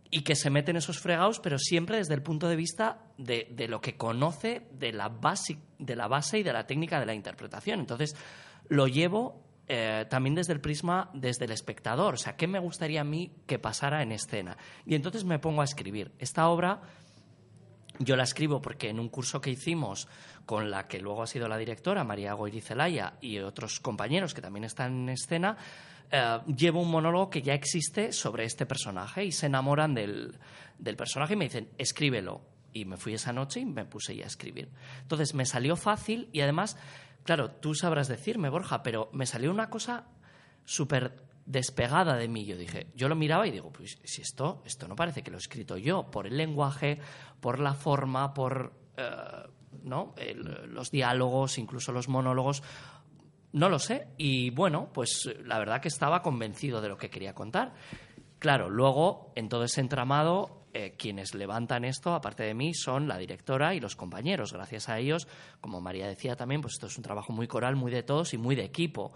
y que se mete en esos fregados, pero siempre desde el punto de vista de, de lo que conoce de la, base, de la base y de la técnica de la interpretación. Entonces, lo llevo eh, también desde el prisma, desde el espectador. O sea, ¿qué me gustaría a mí que pasara en escena? Y entonces me pongo a escribir. Esta obra yo la escribo porque en un curso que hicimos con la que luego ha sido la directora, María Goirizelaya, y otros compañeros que también están en escena, eh, llevo un monólogo que ya existe sobre este personaje y se enamoran del, del personaje y me dicen, escríbelo. Y me fui esa noche y me puse ya a escribir. Entonces me salió fácil y además, claro, tú sabrás decirme, Borja, pero me salió una cosa súper despegada de mí. Yo dije, yo lo miraba y digo, pues si esto, esto no parece que lo he escrito yo, por el lenguaje, por la forma, por eh, ¿no? Los diálogos, incluso los monólogos. No lo sé. Y bueno, pues la verdad que estaba convencido de lo que quería contar. Claro, luego, en todo ese entramado, eh, quienes levantan esto, aparte de mí, son la directora y los compañeros. Gracias a ellos, como María decía también, pues esto es un trabajo muy coral, muy de todos y muy de equipo.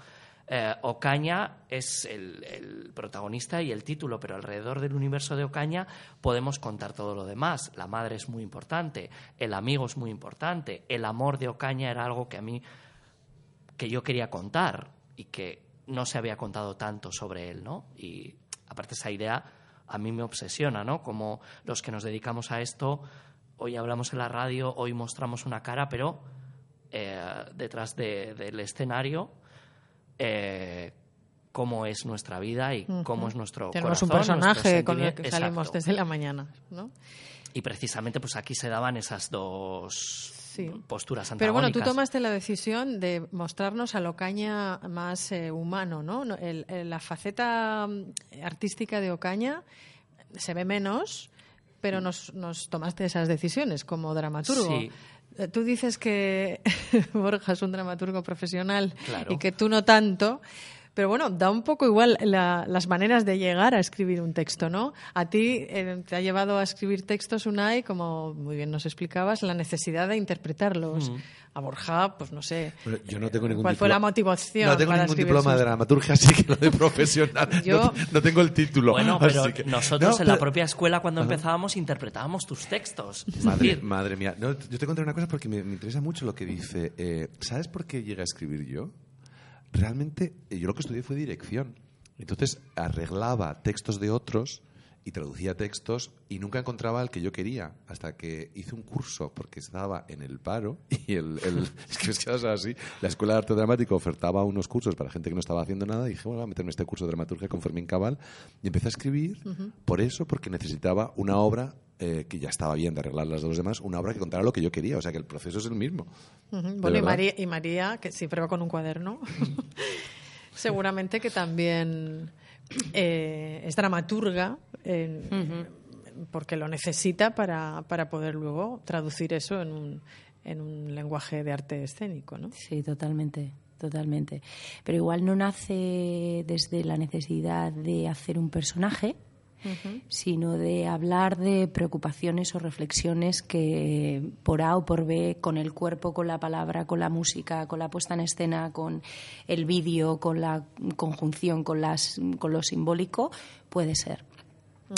Eh, Ocaña es el, protagonista y el título, pero alrededor del universo de Ocaña podemos contar todo lo demás. La madre es muy importante, el amigo es muy importante, el amor de Ocaña era algo que a mí, que yo quería contar y que no se había contado tanto sobre él, ¿no? Y aparte esa idea a mí me obsesiona, ¿no? Como los que nos dedicamos a esto, hoy hablamos en la radio, hoy mostramos una cara, pero eh, detrás de, del escenario eh, cómo es nuestra vida y uh -huh. cómo es nuestro Tenemos corazón, un personaje con el que Exacto. salimos desde la mañana, ¿no? Y precisamente pues aquí se daban esas dos sí. posturas antagónicas. Pero bueno, tú tomaste la decisión de mostrarnos a Ocaña más eh, humano, ¿no? El, el, la faceta mm, artística de Ocaña se ve menos, pero nos, nos tomaste esas decisiones como dramaturgo. Sí. Tú dices que [laughs] Borja es un dramaturgo profesional claro. y que tú no tanto, Pero bueno, da un poco igual las maneras de llegar a escribir un texto, ¿no? A ti eh, te ha llevado a escribir textos, Unai, como muy bien nos explicabas, la necesidad de interpretarlos. A Borja, pues no sé. yo no tengo ningún ¿Cuál fue la motivación? No tengo ningún diploma de dramaturgia, [laughs] así que lo de profesional. yo... no, tengo el título. Bueno, [laughs] pero nosotros en la propia escuela, cuando empezábamos, interpretábamos tus textos. Madre, madre mía. yo te contaré una cosa porque me, interesa mucho lo que dice. Eh, ¿Sabes por qué llegué a escribir yo? Realmente, yo lo que estudié fue dirección. Entonces, arreglaba textos de otros y traducía textos y nunca encontraba el que yo quería hasta que hice un curso porque estaba en el paro [laughs] y el, [laughs] es que es que así. La escuela de arte dramático ofertaba unos cursos para gente que no estaba haciendo nada y dije bueno voy a meterme este curso de dramaturgia con Fermín Cabal y empecé a escribir por eso porque necesitaba una obra eh, que ya estaba bien de arreglar las dos demás una obra que contara lo que yo quería o sea que el proceso es el mismo bueno y María, y María que siempre va con un cuaderno [laughs] seguramente que también eh, es dramaturga porque lo necesita para, para, poder luego traducir eso en un, en un lenguaje de arte escénico, ¿no? Sí, totalmente totalmente. Pero igual no nace desde la necesidad de hacer un personaje, sino de hablar de preocupaciones o reflexiones que por A o por B, con el cuerpo, con la palabra, con la música, con la puesta en escena, con el vídeo, con la conjunción, con, las, con lo simbólico, puede ser.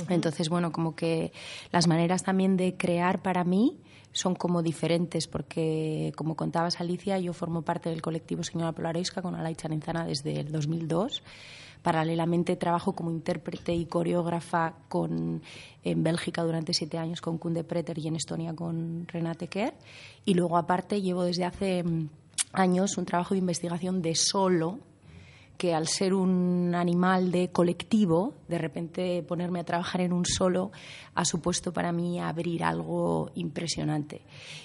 Entonces, bueno, como que las maneras también de crear para mí son como diferentes, porque como contabas Alicia, yo formo parte del colectivo Señora Polaroisca con Alay Chanenzana desde el 2002 Paralelamente trabajo como intérprete y coreógrafa con, en Bélgica durante siete años con Kunde Preter y en Estonia con Renate Kerr. Y luego aparte llevo desde hace mm, años un trabajo de investigación de solo que al ser un animal de colectivo, de repente ponerme a trabajar en un solo ha supuesto para mí abrir algo impresionante.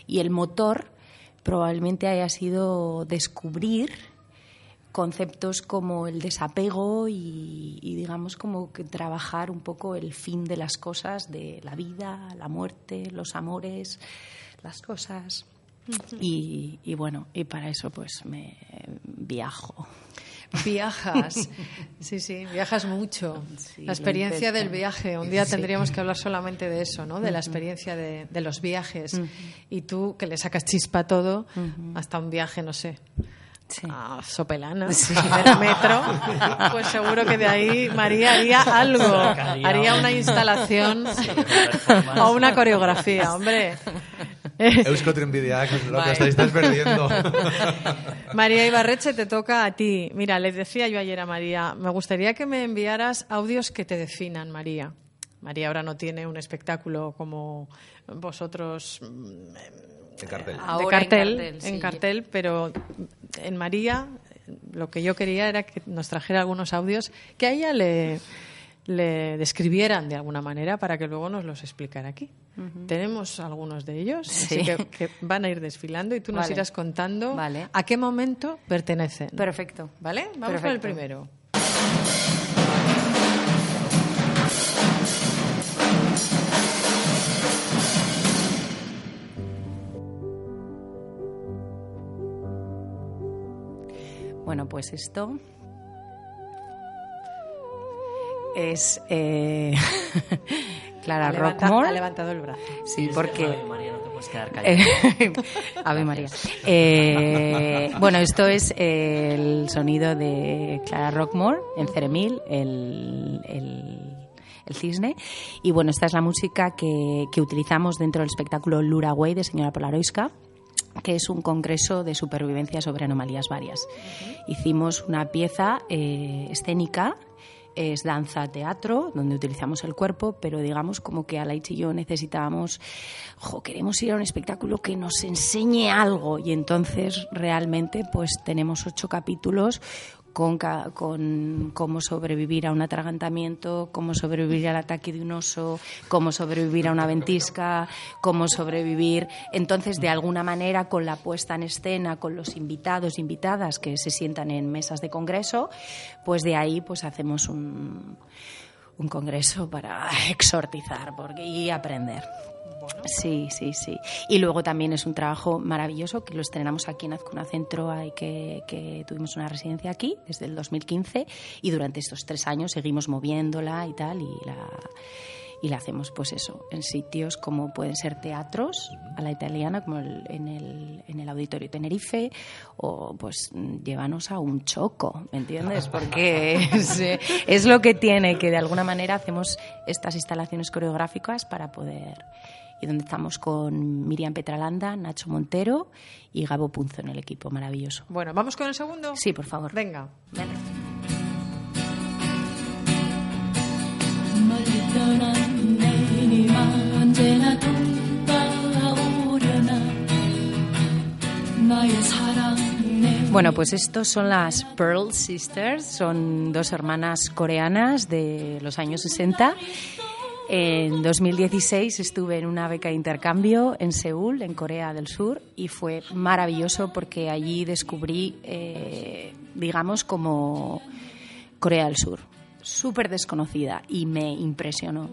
Y el motor probablemente haya sido descubrir conceptos como el desapego y, digamos como que trabajar un poco el fin de las cosas, de la vida, la muerte, los amores, las cosas. y, bueno, y para eso pues me viajo. Viajas, sí, sí, viajas mucho. la experiencia del viaje, un día tendríamos que hablar solamente de eso, ¿no? De la experiencia de, los viajes. Y tú, que le sacas chispa a todo, hasta un viaje, no sé, a Sopelana, sí. metro, pues seguro que de ahí María haría algo, haría una instalación o una coreografía, hombre. [laughs] Eusko lo que estáis perdiendo. [laughs] María Ibarreche, te toca a ti. Mira, les decía yo ayer a María, me gustaría que me enviaras audios que te definan, María. María ahora no tiene un espectáculo como vosotros en cartel. de cartel, en cartel, pero en María lo que yo quería era que nos trajera algunos audios que a ella le, le describieran de alguna manera para que luego nos los explicara aquí. Tenemos algunos de ellos, así que, van a ir desfilando y tú nos irás contando a qué momento pertenecen. Perfecto. ¿Vale? Vamos con el primero. Bueno, pues esto es eh, [laughs] Clara Rockmore. Ha levantado el brazo. Sí, porque... Ave María, no te puedes quedar callada. [laughs] Ave María. Eh, bueno, esto es el sonido de Clara Rockmore en Ceremil, el, el cisne. Y bueno, esta es la música que, que utilizamos dentro del espectáculo Luraway de Señora Polaroiska que es un congreso de supervivencia sobre anomalías varias. Hicimos una pieza eh, escénica es danza teatro, donde utilizamos el cuerpo, pero digamos como que Alaich y yo necesitábamos, queremos ir a un espectáculo que nos enseñe algo. Y entonces realmente pues tenemos ocho capítulos con, con, cómo sobrevivir a un atragantamiento, cómo sobrevivir al ataque de un oso, cómo sobrevivir a una ventisca, cómo sobrevivir. Entonces, de alguna manera, con la puesta en escena, con los invitados, invitadas que se sientan en mesas de congreso, pues de ahí pues hacemos un, un congreso para [laughs] exhortizar y aprender. Sí, sí, sí. Y luego también es un trabajo maravilloso que lo estrenamos aquí en Azcuna Centro que, que, tuvimos una residencia aquí desde el 2015 y durante estos tres años seguimos moviéndola y tal y la y la hacemos pues eso en sitios como pueden ser teatros a la italiana como en, el, en el auditorio Tenerife o pues llévanos a un choco ¿me entiendes? porque [laughs] es, es lo que tiene que de alguna manera hacemos estas instalaciones coreográficas para poder y donde estamos con Miriam Petralanda, Nacho Montero y Gabo Punzo en el equipo. Maravilloso. Bueno, ¿vamos con el segundo? Sí, por favor. Venga. Bueno, pues estos son las Pearl Sisters, son dos hermanas coreanas de los años 60 en 2016 estuve en una beca de intercambio en Seúl, en Corea del Sur, y fue maravilloso porque allí descubrí, eh, digamos, como Corea del Sur, súper desconocida y me impresionó.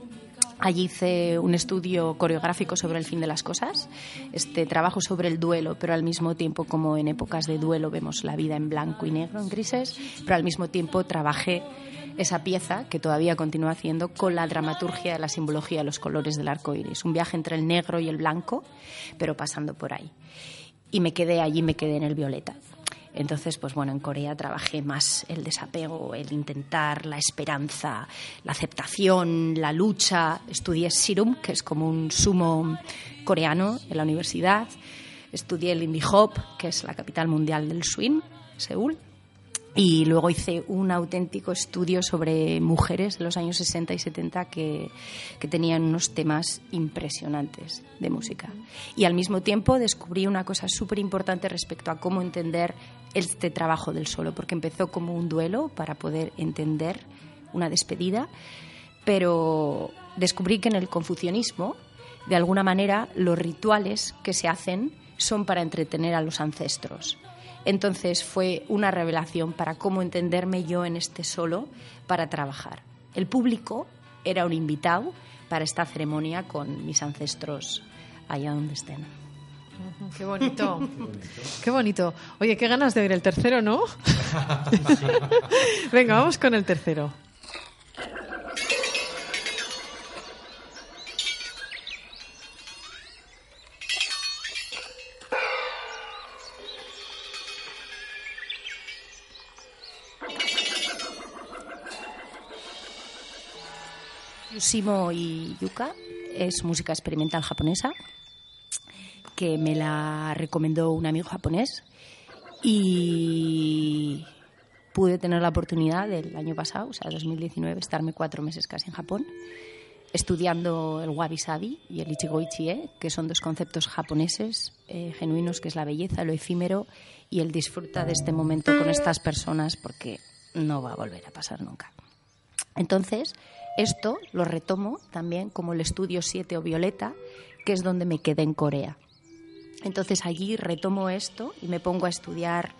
Allí hice un estudio coreográfico sobre el fin de las cosas, este trabajo sobre el duelo, pero al mismo tiempo como en épocas de duelo vemos la vida en blanco y negro, en grises, pero al mismo tiempo trabajé esa pieza que todavía continúa haciendo con la dramaturgia de la simbología de los colores del arco iris. Un viaje entre el negro y el blanco, pero pasando por ahí. Y me quedé allí, me quedé en el violeta. Entonces, pues bueno, en Corea trabajé más el desapego, el intentar, la esperanza, la aceptación, la lucha. Estudié Sirum, que es como un sumo coreano en la universidad. Estudié el Indie Hop, que es la capital mundial del swing, Seúl. Y luego hice un auténtico estudio sobre mujeres de los años 60 y 70 que, que, tenían unos temas impresionantes de música. Y al mismo tiempo descubrí una cosa súper importante respecto a cómo entender este trabajo del solo, porque empezó como un duelo para poder entender una despedida, pero descubrí que en el confucianismo, de alguna manera, los rituales que se hacen son para entretener a los ancestros entonces fue una revelación para cómo entenderme yo en este solo para trabajar. El público era un invitado para esta ceremonia con mis ancestros allá donde estén. [laughs] Qué bonito. Qué bonito. Oye, qué ganas de ver el tercero, ¿no? [laughs] Venga, vamos con el tercero. Simo y Yuka es música experimental japonesa que me la recomendó un amigo japonés y pude tener la oportunidad del año pasado, o sea, 2019, estarme cuatro meses casi en Japón estudiando el wabi sabi y el ichigo ichie, que son dos conceptos japoneses eh, genuinos, que es la belleza, lo efímero y el disfruta de este momento con estas personas porque no va a volver a pasar nunca. Entonces, esto lo retomo también como el estudio 7 o Violeta, que es donde me quedé en Corea. Entonces allí retomo esto y me pongo a estudiar,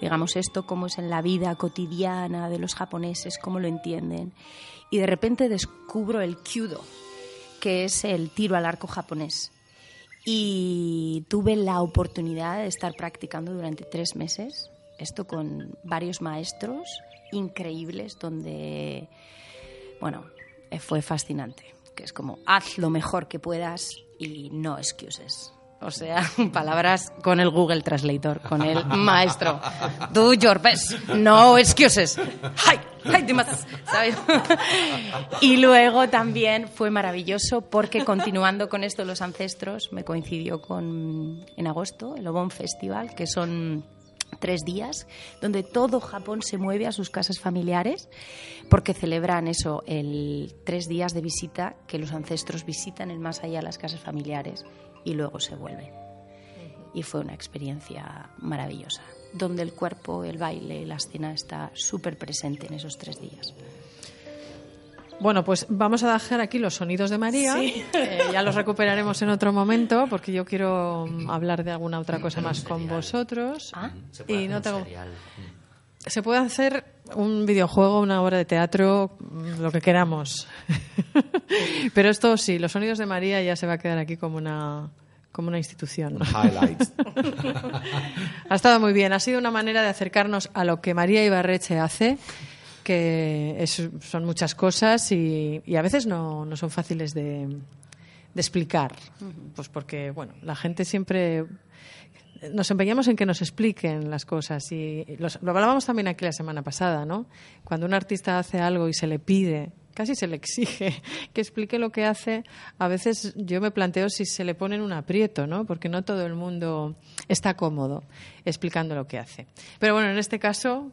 digamos, esto, cómo es en la vida cotidiana de los japoneses, cómo lo entienden. Y de repente descubro el kyudo, que es el tiro al arco japonés. Y tuve la oportunidad de estar practicando durante tres meses esto con varios maestros increíbles donde bueno, fue fascinante. Que es como, haz lo mejor que puedas y no excuses. O sea, [laughs] palabras con el Google Translator, con el maestro. Do your best, no excuses. ¡Ay! ¡Ay, ¿Sabes? Y luego también fue maravilloso porque continuando con esto los ancestros, me coincidió con en agosto el Obon Festival, que son tres días, donde todo Japón se mueve a sus casas familiares, porque celebran eso, el tres días de visita que los ancestros visitan el más allá de las casas familiares y luego se vuelven. Y fue una experiencia maravillosa, donde el cuerpo, el baile, la escena está súper presente en esos tres días. Bueno, pues vamos a dejar aquí los sonidos de María. Eh, ya los recuperaremos en otro momento porque yo quiero mm, hablar de alguna otra cosa más con vosotros. y no tengo. Se puede hacer un videojuego, una obra de teatro, lo que queramos. [laughs] Pero esto sí, los sonidos de María ya se va a quedar aquí como una como una institución. [laughs] Highlights. [laughs] ha estado muy bien. Ha sido una manera de acercarnos a lo que María Ibarreche hace, que son muchas cosas y, a veces no, son fáciles de, explicar. Pues porque, bueno, la gente siempre nos empeñamos en que nos expliquen las cosas y lo hablábamos también aquí la semana pasada, ¿no? Cuando un artista hace algo y se le pide casi se le exige [laughs] que explique lo que hace, a veces yo me planteo si se le pone en un aprieto, ¿no? Porque no todo el mundo está cómodo explicando lo que hace. Pero bueno, en este caso,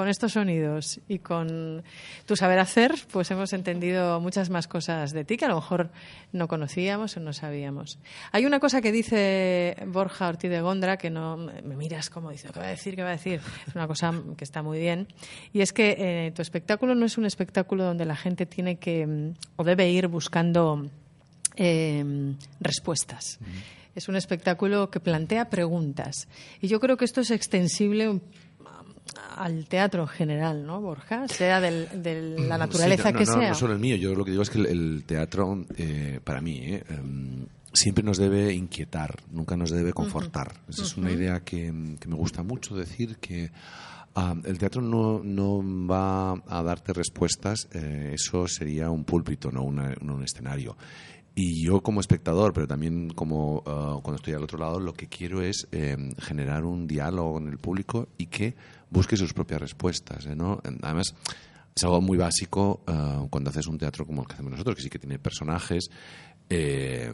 con estos sonidos y con tu saber hacer, pues hemos entendido muchas más cosas de ti que a lo mejor no conocíamos o no sabíamos. Hay una cosa que dice Borja Ortiz de Gondra que no me miras como dice, ¿qué va a decir? ¿Qué va a decir? Es una cosa que está muy bien. Y es que eh, tu espectáculo no es un espectáculo donde la gente tiene que mm, o debe ir buscando eh, respuestas. Es un espectáculo que plantea preguntas. Y yo creo que esto es extensible al teatro en general, ¿no, Borja? Sea de la naturaleza que sea. No solo el mío, yo lo que digo es que el, teatro, eh, para mí, eh, em, siempre nos debe inquietar, nunca nos debe confortar. Esa es una idea que, me gusta mucho decir que ah, el teatro no, no, va a darte respuestas, eh, eso sería un púlpito, no, un escenario. Y yo como espectador, pero también como ah, cuando estoy al otro lado, lo que quiero es em, generar un diálogo con el público y que busque sus propias respuestas. ¿eh? ¿no? Además, es algo muy básico uh, cuando haces un teatro como el que hacemos nosotros, que sí que tiene personajes. Eh,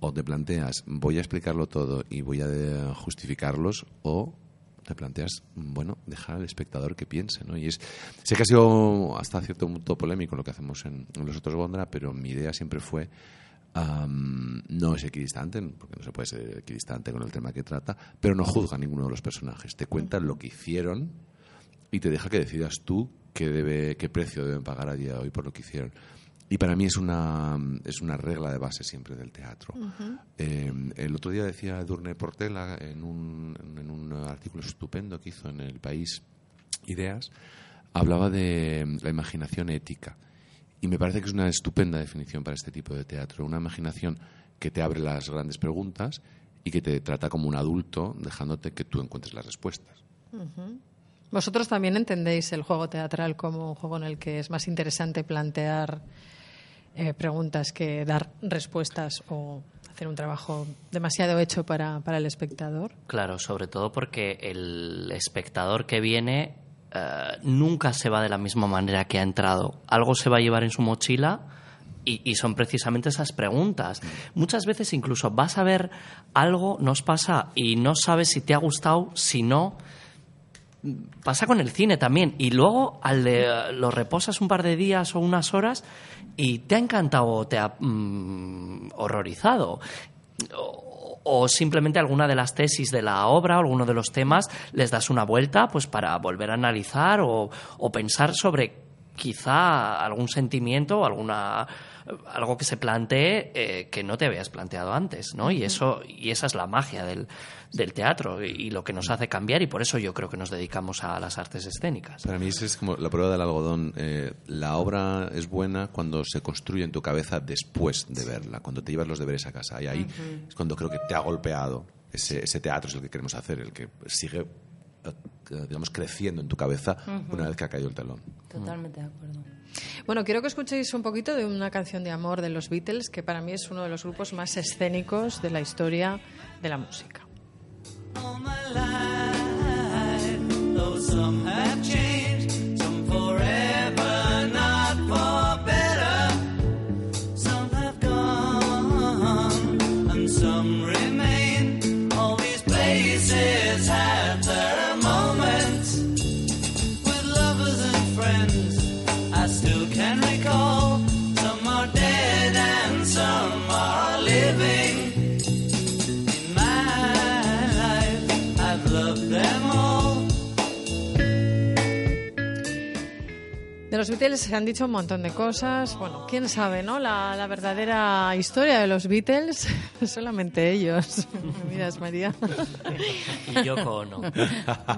o te planteas, voy a explicarlo todo y voy a justificarlos, o te planteas, bueno, dejar al espectador que piense, ¿no? Y es, sé que ha sido hasta cierto punto polémico lo que hacemos en, los otros Gondra, pero mi idea siempre fue no es equidistante, porque no se puede ser equidistante con el tema que trata, pero no juzga a ninguno de los personajes. Te cuenta lo que hicieron y te deja que decidas tú qué, debe, qué precio deben pagar a día de hoy por lo que hicieron. Y para mí es una, es una regla de base siempre del teatro. Em, el otro día decía Edurne Portela en un, en un artículo estupendo que hizo en El País Ideas, hablaba de la imaginación ética. Y me parece que es una estupenda definición para este tipo de teatro. Una imaginación que te abre las grandes preguntas y que te trata como un adulto, dejándote que tú encuentres las respuestas. Vosotros también entendéis el juego teatral como un juego en el que es más interesante plantear eh, preguntas que dar respuestas o hacer un trabajo demasiado hecho para, para el espectador. Claro, sobre todo porque el espectador que viene eh, nunca se va de la misma manera que ha entrado. Algo se va a llevar en su mochila y, son precisamente esas preguntas. Muchas veces incluso vas a ver algo, nos pasa y no sabes si te ha gustado, si no. Pasa con el cine también. Y luego al lo reposas un par de días o unas horas y te ha encantado o te ha mm, horrorizado simplemente alguna de las tesis de la obra o alguno de los temas les das una vuelta pues para volver a analizar o, o pensar sobre quizá algún sentimiento o alguna algo que se plantee eh, que no te habías planteado antes, ¿no? Y eso y esa es la magia del, del teatro y, lo que nos hace cambiar y por eso yo creo que nos dedicamos a las artes escénicas. Para mí es como la prueba del algodón. Eh, la obra es buena cuando se construye en tu cabeza después de verla, cuando te llevas los deberes a casa y ahí es cuando creo que te ha golpeado. Ese, ese teatro es el que queremos hacer, el que sigue digamos, creciendo en tu cabeza una vez que ha caído el telón. Totalmente de acuerdo. Bueno, quiero que escuchéis un poquito de una canción de amor de los Beatles, que para mí es uno de los grupos más escénicos de la historia de la música. Los Beatles se han dicho un montón de cosas. Bueno, quién sabe, ¿no? La, la verdadera historia de los Beatles, [laughs] solamente ellos. [laughs] Miras, María. y Yoko Ono. [laughs]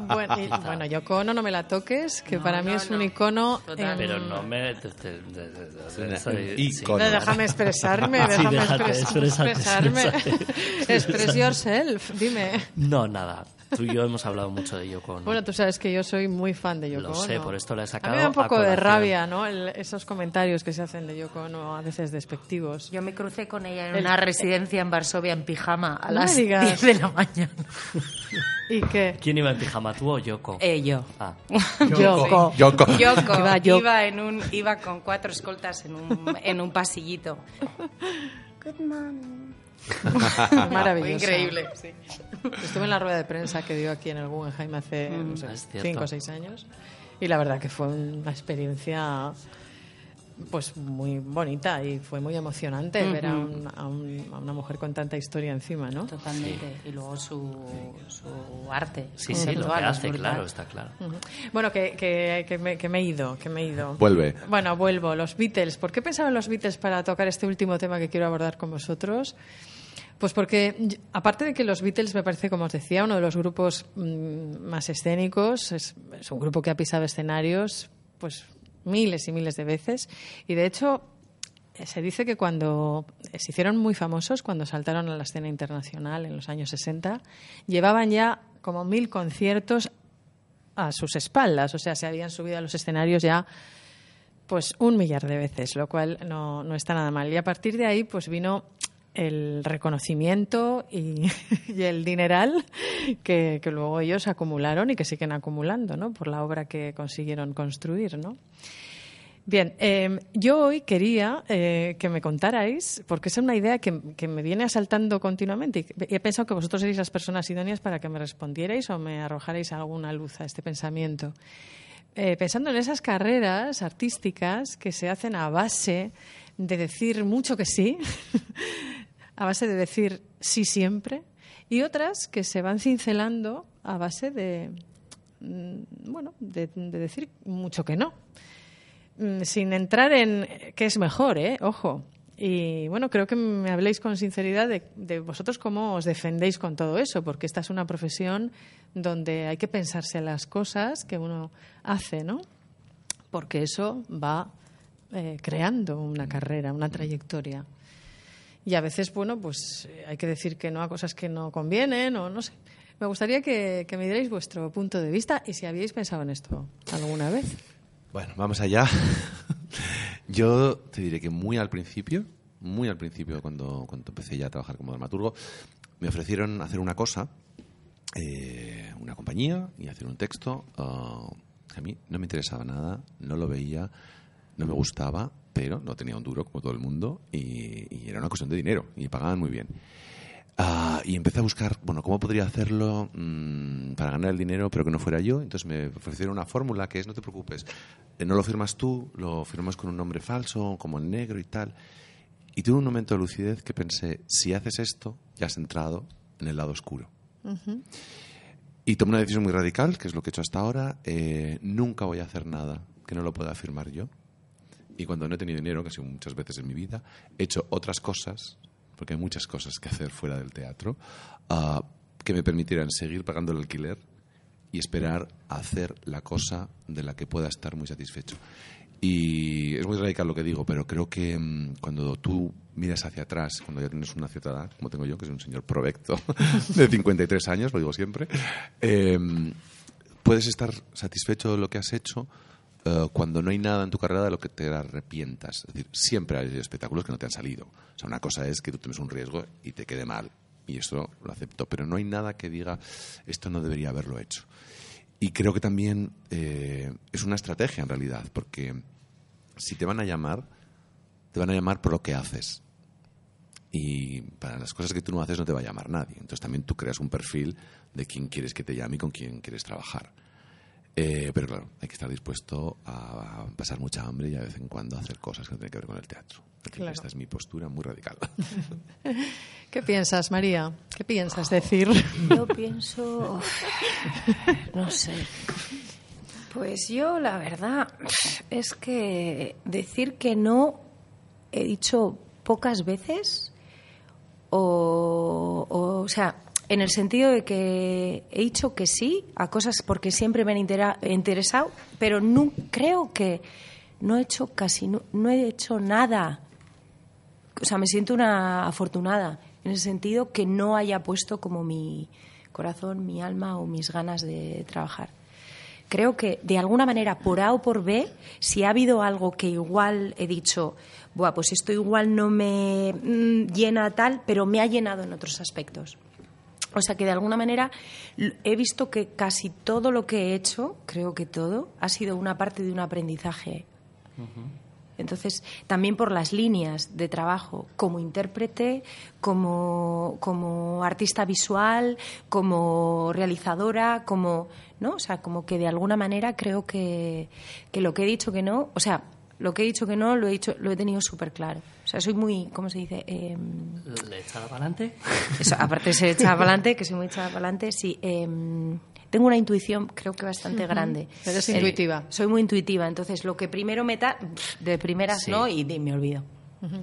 Bueno, y, bueno, Yoko Ono no me la toques, que para mí es un icono. En... Pero no me. Déjame expresarme, déjame expresarme. Express yourself, dime. No, nada. Tú y yo hemos hablado mucho de Yoko Ono. Bueno, tú sabes que yo soy muy fan de Yoko Lo sé, por esto le he sacado A mí me da un poco de rabia, ¿no? El, esos comentarios que se hacen de Yoko Ono, a veces despectivos. Yo me crucé con ella en una residencia en Varsovia en pijama a las 10 de la mañana. [laughs] ¿Y qué? ¿Quién iba en pijama, tú o Yoko? Eh, yo. Ah. [laughs] Yoko. Yoko. Yoko. Iba, iba, en un, iba con cuatro escoltas en un, en un pasillito. Good morning. [laughs] Maravilloso. Increíble, sí. Estuve en la rueda de prensa que dio aquí en el Guggenheim hace Mm, no sé, cinco o seis años y la verdad que fue una experiencia pues muy bonita y fue muy emocionante ver a, un- a un- a una mujer con tanta historia encima, ¿no? Totalmente. Y luego su, su arte. Sí, sí, lo que hace, claro, está claro. Bueno, que, que, que me, que me he ido, que me he ido. Vuelve. Bueno, vuelvo. Los Beatles. ¿Por qué pensaba en los Beatles para tocar este último tema que quiero abordar con vosotros? Pues porque, aparte de que los Beatles me parece, como os decía, uno de los grupos mm, más escénicos, es, es un grupo que ha pisado escenarios pues miles y miles de veces. Y de hecho, eh, se dice que cuando se hicieron muy famosos, cuando saltaron a la escena internacional en los años 60, llevaban ya como mil conciertos a sus espaldas, o sea, se habían subido a los escenarios ya pues un millar de veces, lo cual no, no está nada mal. Y a partir de ahí pues vino el reconocimiento y, [laughs] el dineral que, luego ellos acumularon y que siguen acumulando, ¿no? Por la obra que consiguieron construir, ¿no? Bien, eh, yo hoy quería eh, que me contarais, porque es una idea que, que me viene asaltando continuamente y he pensado que vosotros seréis las personas idóneas para que me respondierais o me arrojarais alguna luz a este pensamiento. Eh, pensando en esas carreras artísticas que se hacen a base de decir mucho que sí, [laughs] a base de decir sí siempre, y otras que se van cincelando a base de, mm, bueno, de, de decir mucho que no Mm, sin entrar en qué es mejor, ¿eh? Ojo. Y bueno, creo que me habléis con sinceridad de, de vosotros cómo os defendéis con todo eso, porque esta es una profesión donde hay que pensarse las cosas que uno hace, ¿no? Porque eso va eh, creando una carrera, una trayectoria. Y a veces, bueno, pues eh, hay que decir que no a cosas que no convienen o no sé. Me gustaría que, me dierais vuestro punto de vista y si habíais pensado en esto alguna vez. Bueno, vamos allá. [laughs] Yo te diré que muy al principio, muy al principio, cuando, cuando empecé ya a trabajar como dramaturgo, me ofrecieron hacer una cosa, eh, una compañía, y hacer un texto. que a mí no me interesaba nada, no lo veía, no me gustaba, pero no tenía un duro como todo el mundo y, y era una cuestión de dinero y pagaban muy bien. Ah, y empecé a buscar, bueno, cómo podría hacerlo mm, para ganar el dinero, pero que no fuera yo. Entonces me ofrecieron una fórmula que es, no te preocupes, eh, no lo firmas tú, lo firmas con un nombre falso, como en negro y tal. Y tuve un momento de lucidez que pensé, si haces esto, ya has entrado en el lado oscuro. Y tomé una decisión muy radical, que es lo que he hecho hasta ahora. eh, nunca voy a hacer nada que no lo pueda firmar yo. Y cuando no he tenido dinero, que ha sido muchas veces en mi vida, he hecho otras cosas, porque hay muchas cosas que hacer fuera del teatro, ah, que me permitieran seguir pagando el alquiler y esperar a hacer la cosa de la que pueda estar muy satisfecho. Y es muy radical lo que digo, pero creo que mm, cuando tú miras hacia atrás, cuando ya tienes una cierta edad, como tengo yo, que soy un señor provecto [laughs] de 53 años, lo digo siempre, eh, puedes estar satisfecho de lo que has hecho eh, cuando no hay nada en tu carrera de lo que te arrepientas. Es decir, siempre hay espectáculos que no te han salido. O sea, una cosa es que tú tomes un riesgo y te quede mal. Y eso lo acepto. Pero no hay nada que diga, esto no debería haberlo hecho. Y creo que también eh, es una estrategia en realidad, porque si te van a llamar, te van a llamar por lo que haces. Y para las cosas que tú no haces no te va a llamar nadie. Entonces también tú creas un perfil de quién quieres que te llame y con quién quieres trabajar. Eh, pero claro, hay que estar dispuesto a pasar mucha hambre y a vez en cuando hacer cosas que no tienen que ver con el teatro. Claro. Esta es mi postura muy radical. [laughs] ¿Qué piensas, María? ¿Qué piensas decir? [laughs] Yo pienso. No sé. Pues yo, la verdad, es que decir que no he dicho pocas veces, o, o, sea, en el sentido de que he dicho que sí a cosas porque siempre me han interesado, pero creo que no he hecho casi, no, no he hecho nada. O sea, me siento una afortunada en el sentido que no haya puesto como mi corazón, mi alma o mis ganas de trabajar creo que de alguna manera, por A o por B, si ha habido algo que igual he dicho, Buah, pues esto igual no me mm, llena tal, pero me ha llenado en otros aspectos. O sea que de alguna manera he visto que casi todo lo que he hecho, creo que todo, ha sido una parte de un aprendizaje. Entonces, también por las líneas de trabajo, como intérprete, como, como artista visual, como realizadora, como, ¿no? O sea, como que de alguna manera creo que, que lo que he dicho que no, o sea, lo que he dicho que no lo he dicho lo he tenido súper claro o sea soy muy cómo se dice eh, le echada para adelante aparte de ser echada para adelante que soy muy echada para adelante sí eh, tengo una intuición creo que bastante grande. Eres intuitiva. Soy muy intuitiva, entonces lo que primero me da, de primeras no y me olvido.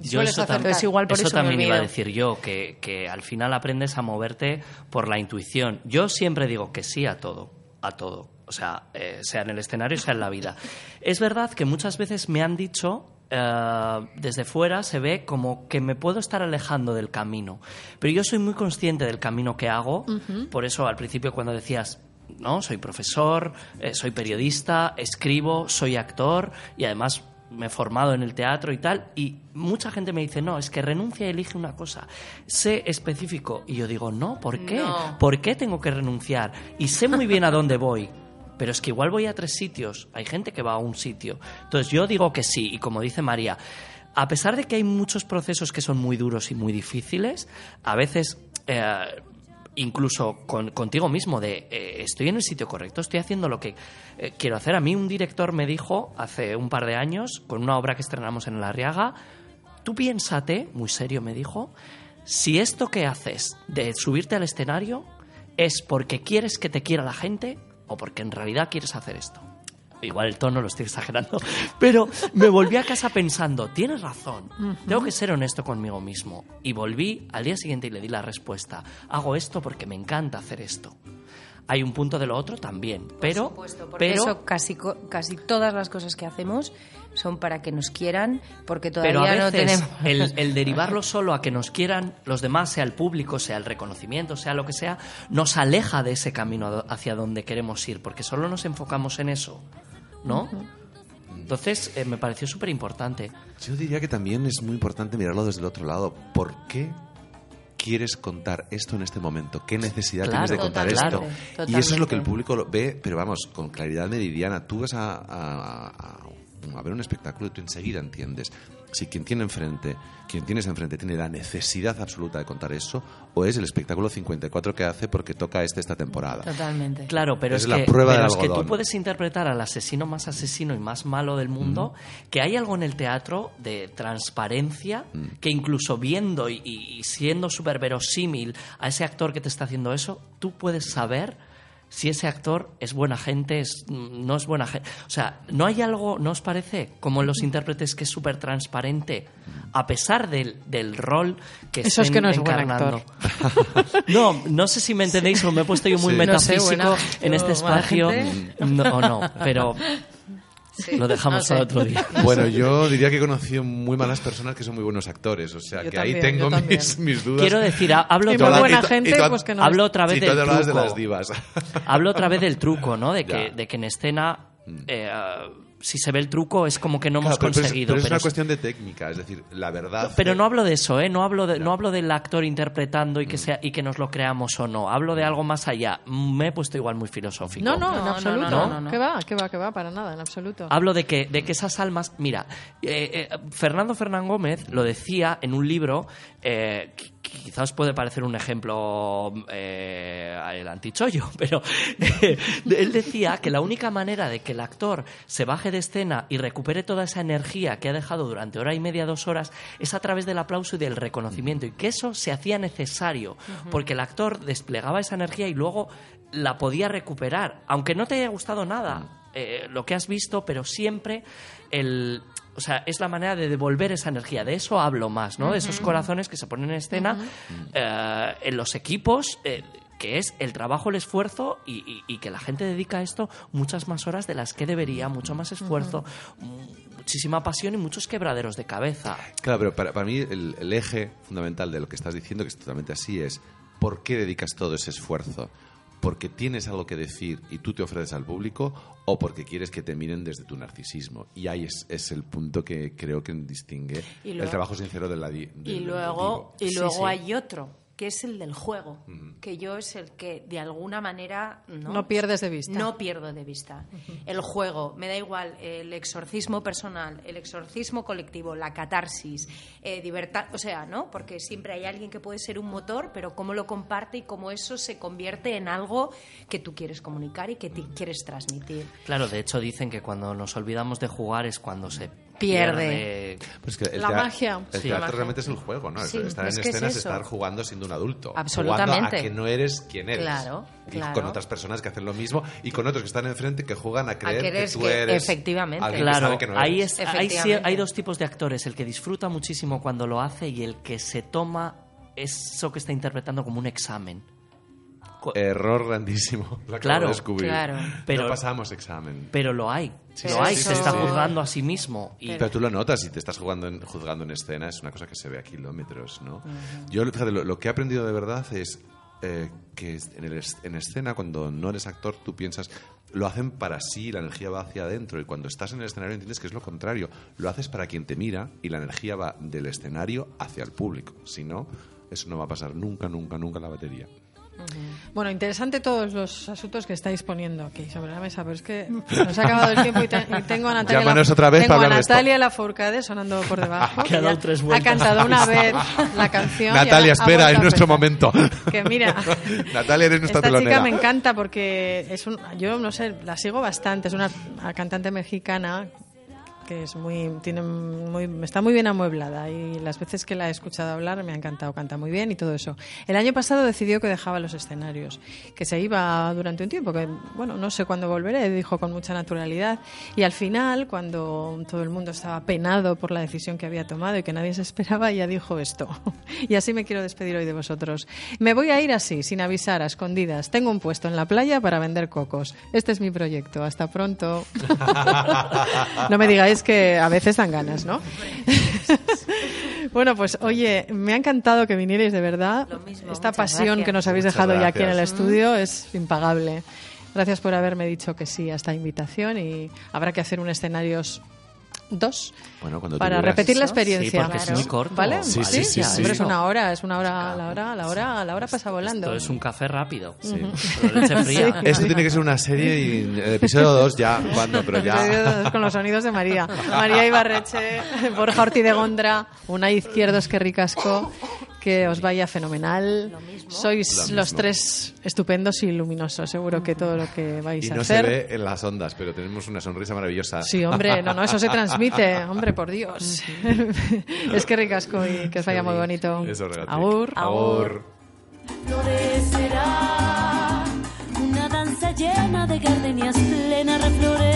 Yo eso, igual por eso, también iba a decir yo, que, que al final aprendes a moverte por la intuición. Yo siempre digo que sí a todo, a todo. O sea, eh, sea en el escenario, sea en la vida. Es verdad que muchas veces me han dicho Uh, desde fuera se ve como que me puedo estar alejando del camino. Pero yo soy muy consciente del camino que hago. Por eso al principio cuando decías, ¿no? Soy profesor, eh, soy periodista, escribo, soy actor y además me he formado en el teatro y tal, y mucha gente me dice, no, es que renuncia y elige una cosa, sé específico. Y yo digo, no, ¿por qué? ¿Por qué tengo que renunciar? Y sé muy bien a dónde voy. Pero es que igual voy a tres sitios, hay gente que va a un sitio. Entonces yo digo que sí, y como dice María, a pesar de que hay muchos procesos que son muy duros y muy difíciles, a veces eh, incluso contigo mismo de eh, estoy en el sitio correcto, estoy haciendo lo que eh, quiero hacer. A mí un director me dijo hace un par de años, con una obra que estrenamos en La Arriaga, tú piénsate, muy serio me dijo, si esto que haces de subirte al escenario es porque quieres que te quiera la gente o porque en realidad quieres hacer esto igual el tono lo estoy exagerando, [laughs] pero me volví a casa pensando, tienes razón, tengo que ser honesto conmigo mismo. Y volví al día siguiente y le di la respuesta, hago esto porque me encanta hacer esto. Hay un punto de lo otro también, pero... Por supuesto, porque eso casi, casi todas las cosas que hacemos son para que nos quieran, porque todavía no tenemos... [laughs] El, el, [laughs] derivarlo solo a que nos quieran los demás, sea el público, sea el reconocimiento, sea lo que sea, nos aleja de ese camino hacia donde queremos ir, porque solo nos enfocamos en eso. ¿no? Entonces, eh, me pareció súper importante. Yo diría que también es muy importante mirarlo desde el otro lado. ¿Por qué quieres contar esto en este momento? ¿Qué necesidad tienes de contar esto? Y eso es lo que el público lo ve, pero vamos, con claridad meridiana. Tú vas a, a, a ver un espectáculo y tú enseguida entiendes si quien tiene enfrente, quien tienes enfrente tiene la necesidad absoluta de contar eso o es el espectáculo 54 que hace porque toca este esta temporada. Totalmente. Claro, pero es, la que, prueba es que tú puedes interpretar al asesino más asesino y más malo del mundo, que hay algo en el teatro de transparencia mm. que incluso viendo y, y siendo súper verosímil a ese actor que te está haciendo eso, tú puedes saber si ese actor es buena gente, es, no es buena gente. O sea, ¿no hay algo, no os parece, como en los intérpretes, que es súper transparente, a pesar del, del rol que Eso estén es que no es encarnando? [laughs] no, [laughs] no sé si me entendéis o me he puesto yo muy metafísico en este espacio. No, no, pero lo dejamos para otro día. [laughs] Bueno, yo diría que he conocido muy malas personas que son muy buenos actores, o sea, que ahí tengo mis, [laughs] mis, dudas. Quiero decir, hablo otra, buena gente, pues que no hablo otra vez del truco. De las divas. hablo otra vez del truco, ¿no? De [laughs] que, de que en escena mm. eh, si se ve el truco es como que no hemos conseguido. Pero es, una cuestión de técnica, es decir, la verdad. Pero no hablo de eso, ¿eh? No hablo, de, no. hablo del actor interpretando y que, mm. sea, y que nos lo creamos o no. Hablo de algo más allá. Me he puesto igual muy filosófico. No, no, en absoluto. No, no, ¿Qué va? ¿Qué va? ¿Qué va? Para nada, en absoluto. Hablo de que, de que esas almas. Mira, eh, eh, Fernando Fernán Gómez lo decía en un libro eh, quizás puede parecer un ejemplo eh, el antichollo, [laughs] pero eh, él decía que la única manera de que el actor se baje de escena y recupere toda esa energía que ha dejado durante hora y media, dos horas, es a través del aplauso y del reconocimiento, y que eso se hacía necesario, porque el actor desplegaba esa energía y luego la podía recuperar, aunque no te haya gustado nada eh, lo que has visto, pero siempre el, o sea, es la manera de devolver esa energía. De eso hablo más, ¿no? De esos corazones que se ponen en escena eh, en los equipos. Eh, que es el trabajo, el esfuerzo y, que la gente dedica a esto muchas más horas de las que debería, mucho más esfuerzo, muchísima pasión y muchos quebraderos de cabeza. Claro, pero para, para mí el, el, eje fundamental de lo que estás diciendo, que es totalmente así, es ¿por qué dedicas todo ese esfuerzo? Porque tienes algo que decir y tú te ofreces al público o porque quieres que te miren desde tu narcisismo. Y ahí es, el punto que creo que distingue el trabajo sincero de la... y luego, y luego hay otro que es el del juego, que yo es el que de alguna manera no, pierdes de vista. No pierdo de vista. El juego, me da igual, el exorcismo personal, el exorcismo colectivo, la catarsis, eh, libertad, o sea, ¿no? Porque siempre hay alguien que puede ser un motor, pero cómo lo comparte y cómo eso se convierte en algo que tú quieres comunicar y que te quieres transmitir. Claro, de hecho dicen que cuando nos olvidamos de jugar es cuando se pierde, Pues que la magia. El teatro realmente es el juego, ¿no? estar en escena es, estar jugando siendo un adulto. Absolutamente. Jugando a que no eres quien eres. Claro, y con otras personas que hacen lo mismo y con otros que están enfrente que juegan a creer que, tú eres. Efectivamente. Claro, que no hay, hay dos tipos de actores: el que disfruta muchísimo cuando lo hace y el que se toma eso que está interpretando como un examen. Error grandísimo. [laughs] claro, claro. Pero, no pasamos examen. Pero lo hay. lo hay, se está juzgando a sí mismo. Y... Pero tú lo notas y te estás jugando en, juzgando en escena, es una cosa que se ve a kilómetros, ¿no? Yo, fíjate, lo, que he aprendido de verdad es eh, que en, el, en escena, cuando no eres actor, tú piensas, lo hacen para sí, la energía va hacia adentro. Y cuando estás en el escenario entiendes que es lo contrario. Lo haces para quien te mira y la energía va del escenario hacia el público. Si no, eso no va a pasar nunca, nunca, nunca en la batería. Bueno, interesante todos los asuntos que estáis poniendo aquí sobre la mesa, pero es que nos ha acabado el tiempo y, tengo a [laughs] Natalia, la, otra vez tengo a Natalia Lafourcade sonando por debajo. [laughs] ha, ha cantado una [laughs] vez la canción. Natalia, espera, es nuestro momento. Que mira, Natalia eres nuestra esta chica me encanta porque es un, yo no sé, la sigo bastante, es una cantante mexicana que es muy, tiene muy, está muy bien amueblada y las veces que la he escuchado hablar me ha encantado, canta muy bien y todo eso. El año pasado decidió que dejaba los escenarios, que se iba durante un tiempo, que bueno, no sé cuándo volveré, dijo con mucha naturalidad y al final, cuando todo el mundo estaba penado por la decisión que había tomado y que nadie se esperaba, ya dijo esto. [laughs] y así me quiero despedir hoy de vosotros. Me voy a ir así, sin avisar, a escondidas. Tengo un puesto en la playa para vender cocos. Este es mi proyecto. Hasta pronto. [laughs] no me digáis es que a veces dan ganas, ¿no? [laughs] bueno, pues oye, me ha encantado que vinierais de verdad. Esta pasión que nos habéis dejado ya aquí en el estudio es impagable. Gracias por haberme dicho que sí a esta invitación y habrá que hacer un escenario dos para repetir la experiencia. Sí, es muy corto. ¿Vale? Sí, sí, sí, es una hora, es una hora, la hora, la hora, la hora pasa volando. Esto es un café rápido. Sí. [laughs] Esto tiene que ser una serie y el episodio 2 ya, cuando, pero ya. con los sonidos de María. María Ibarreche, Borja Orti de Gondra, una izquierdo es que ricasco que os vaya fenomenal. Sois los tres estupendos y luminosos. Seguro que todo lo que vais a hacer. no se ve en las ondas, pero tenemos una sonrisa maravillosa. Sí, hombre, no, no, eso se transmite. [laughs] Hombre, por Dios. [laughs] es que ricasco y que os vaya muy bonito. Eso, Agur. Agur. Florecerá una danza llena de gardenias plena reflorecerá.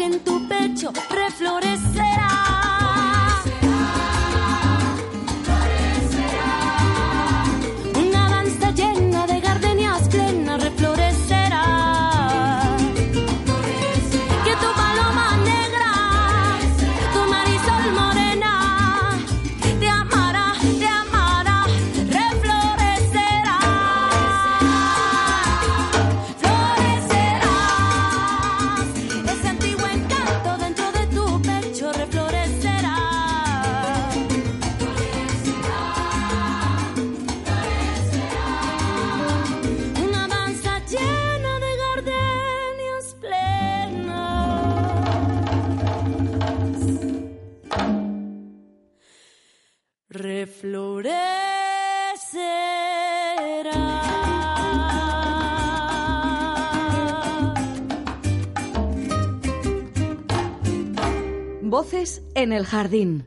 En tu pecho reflorecerá. Voces en el jardín.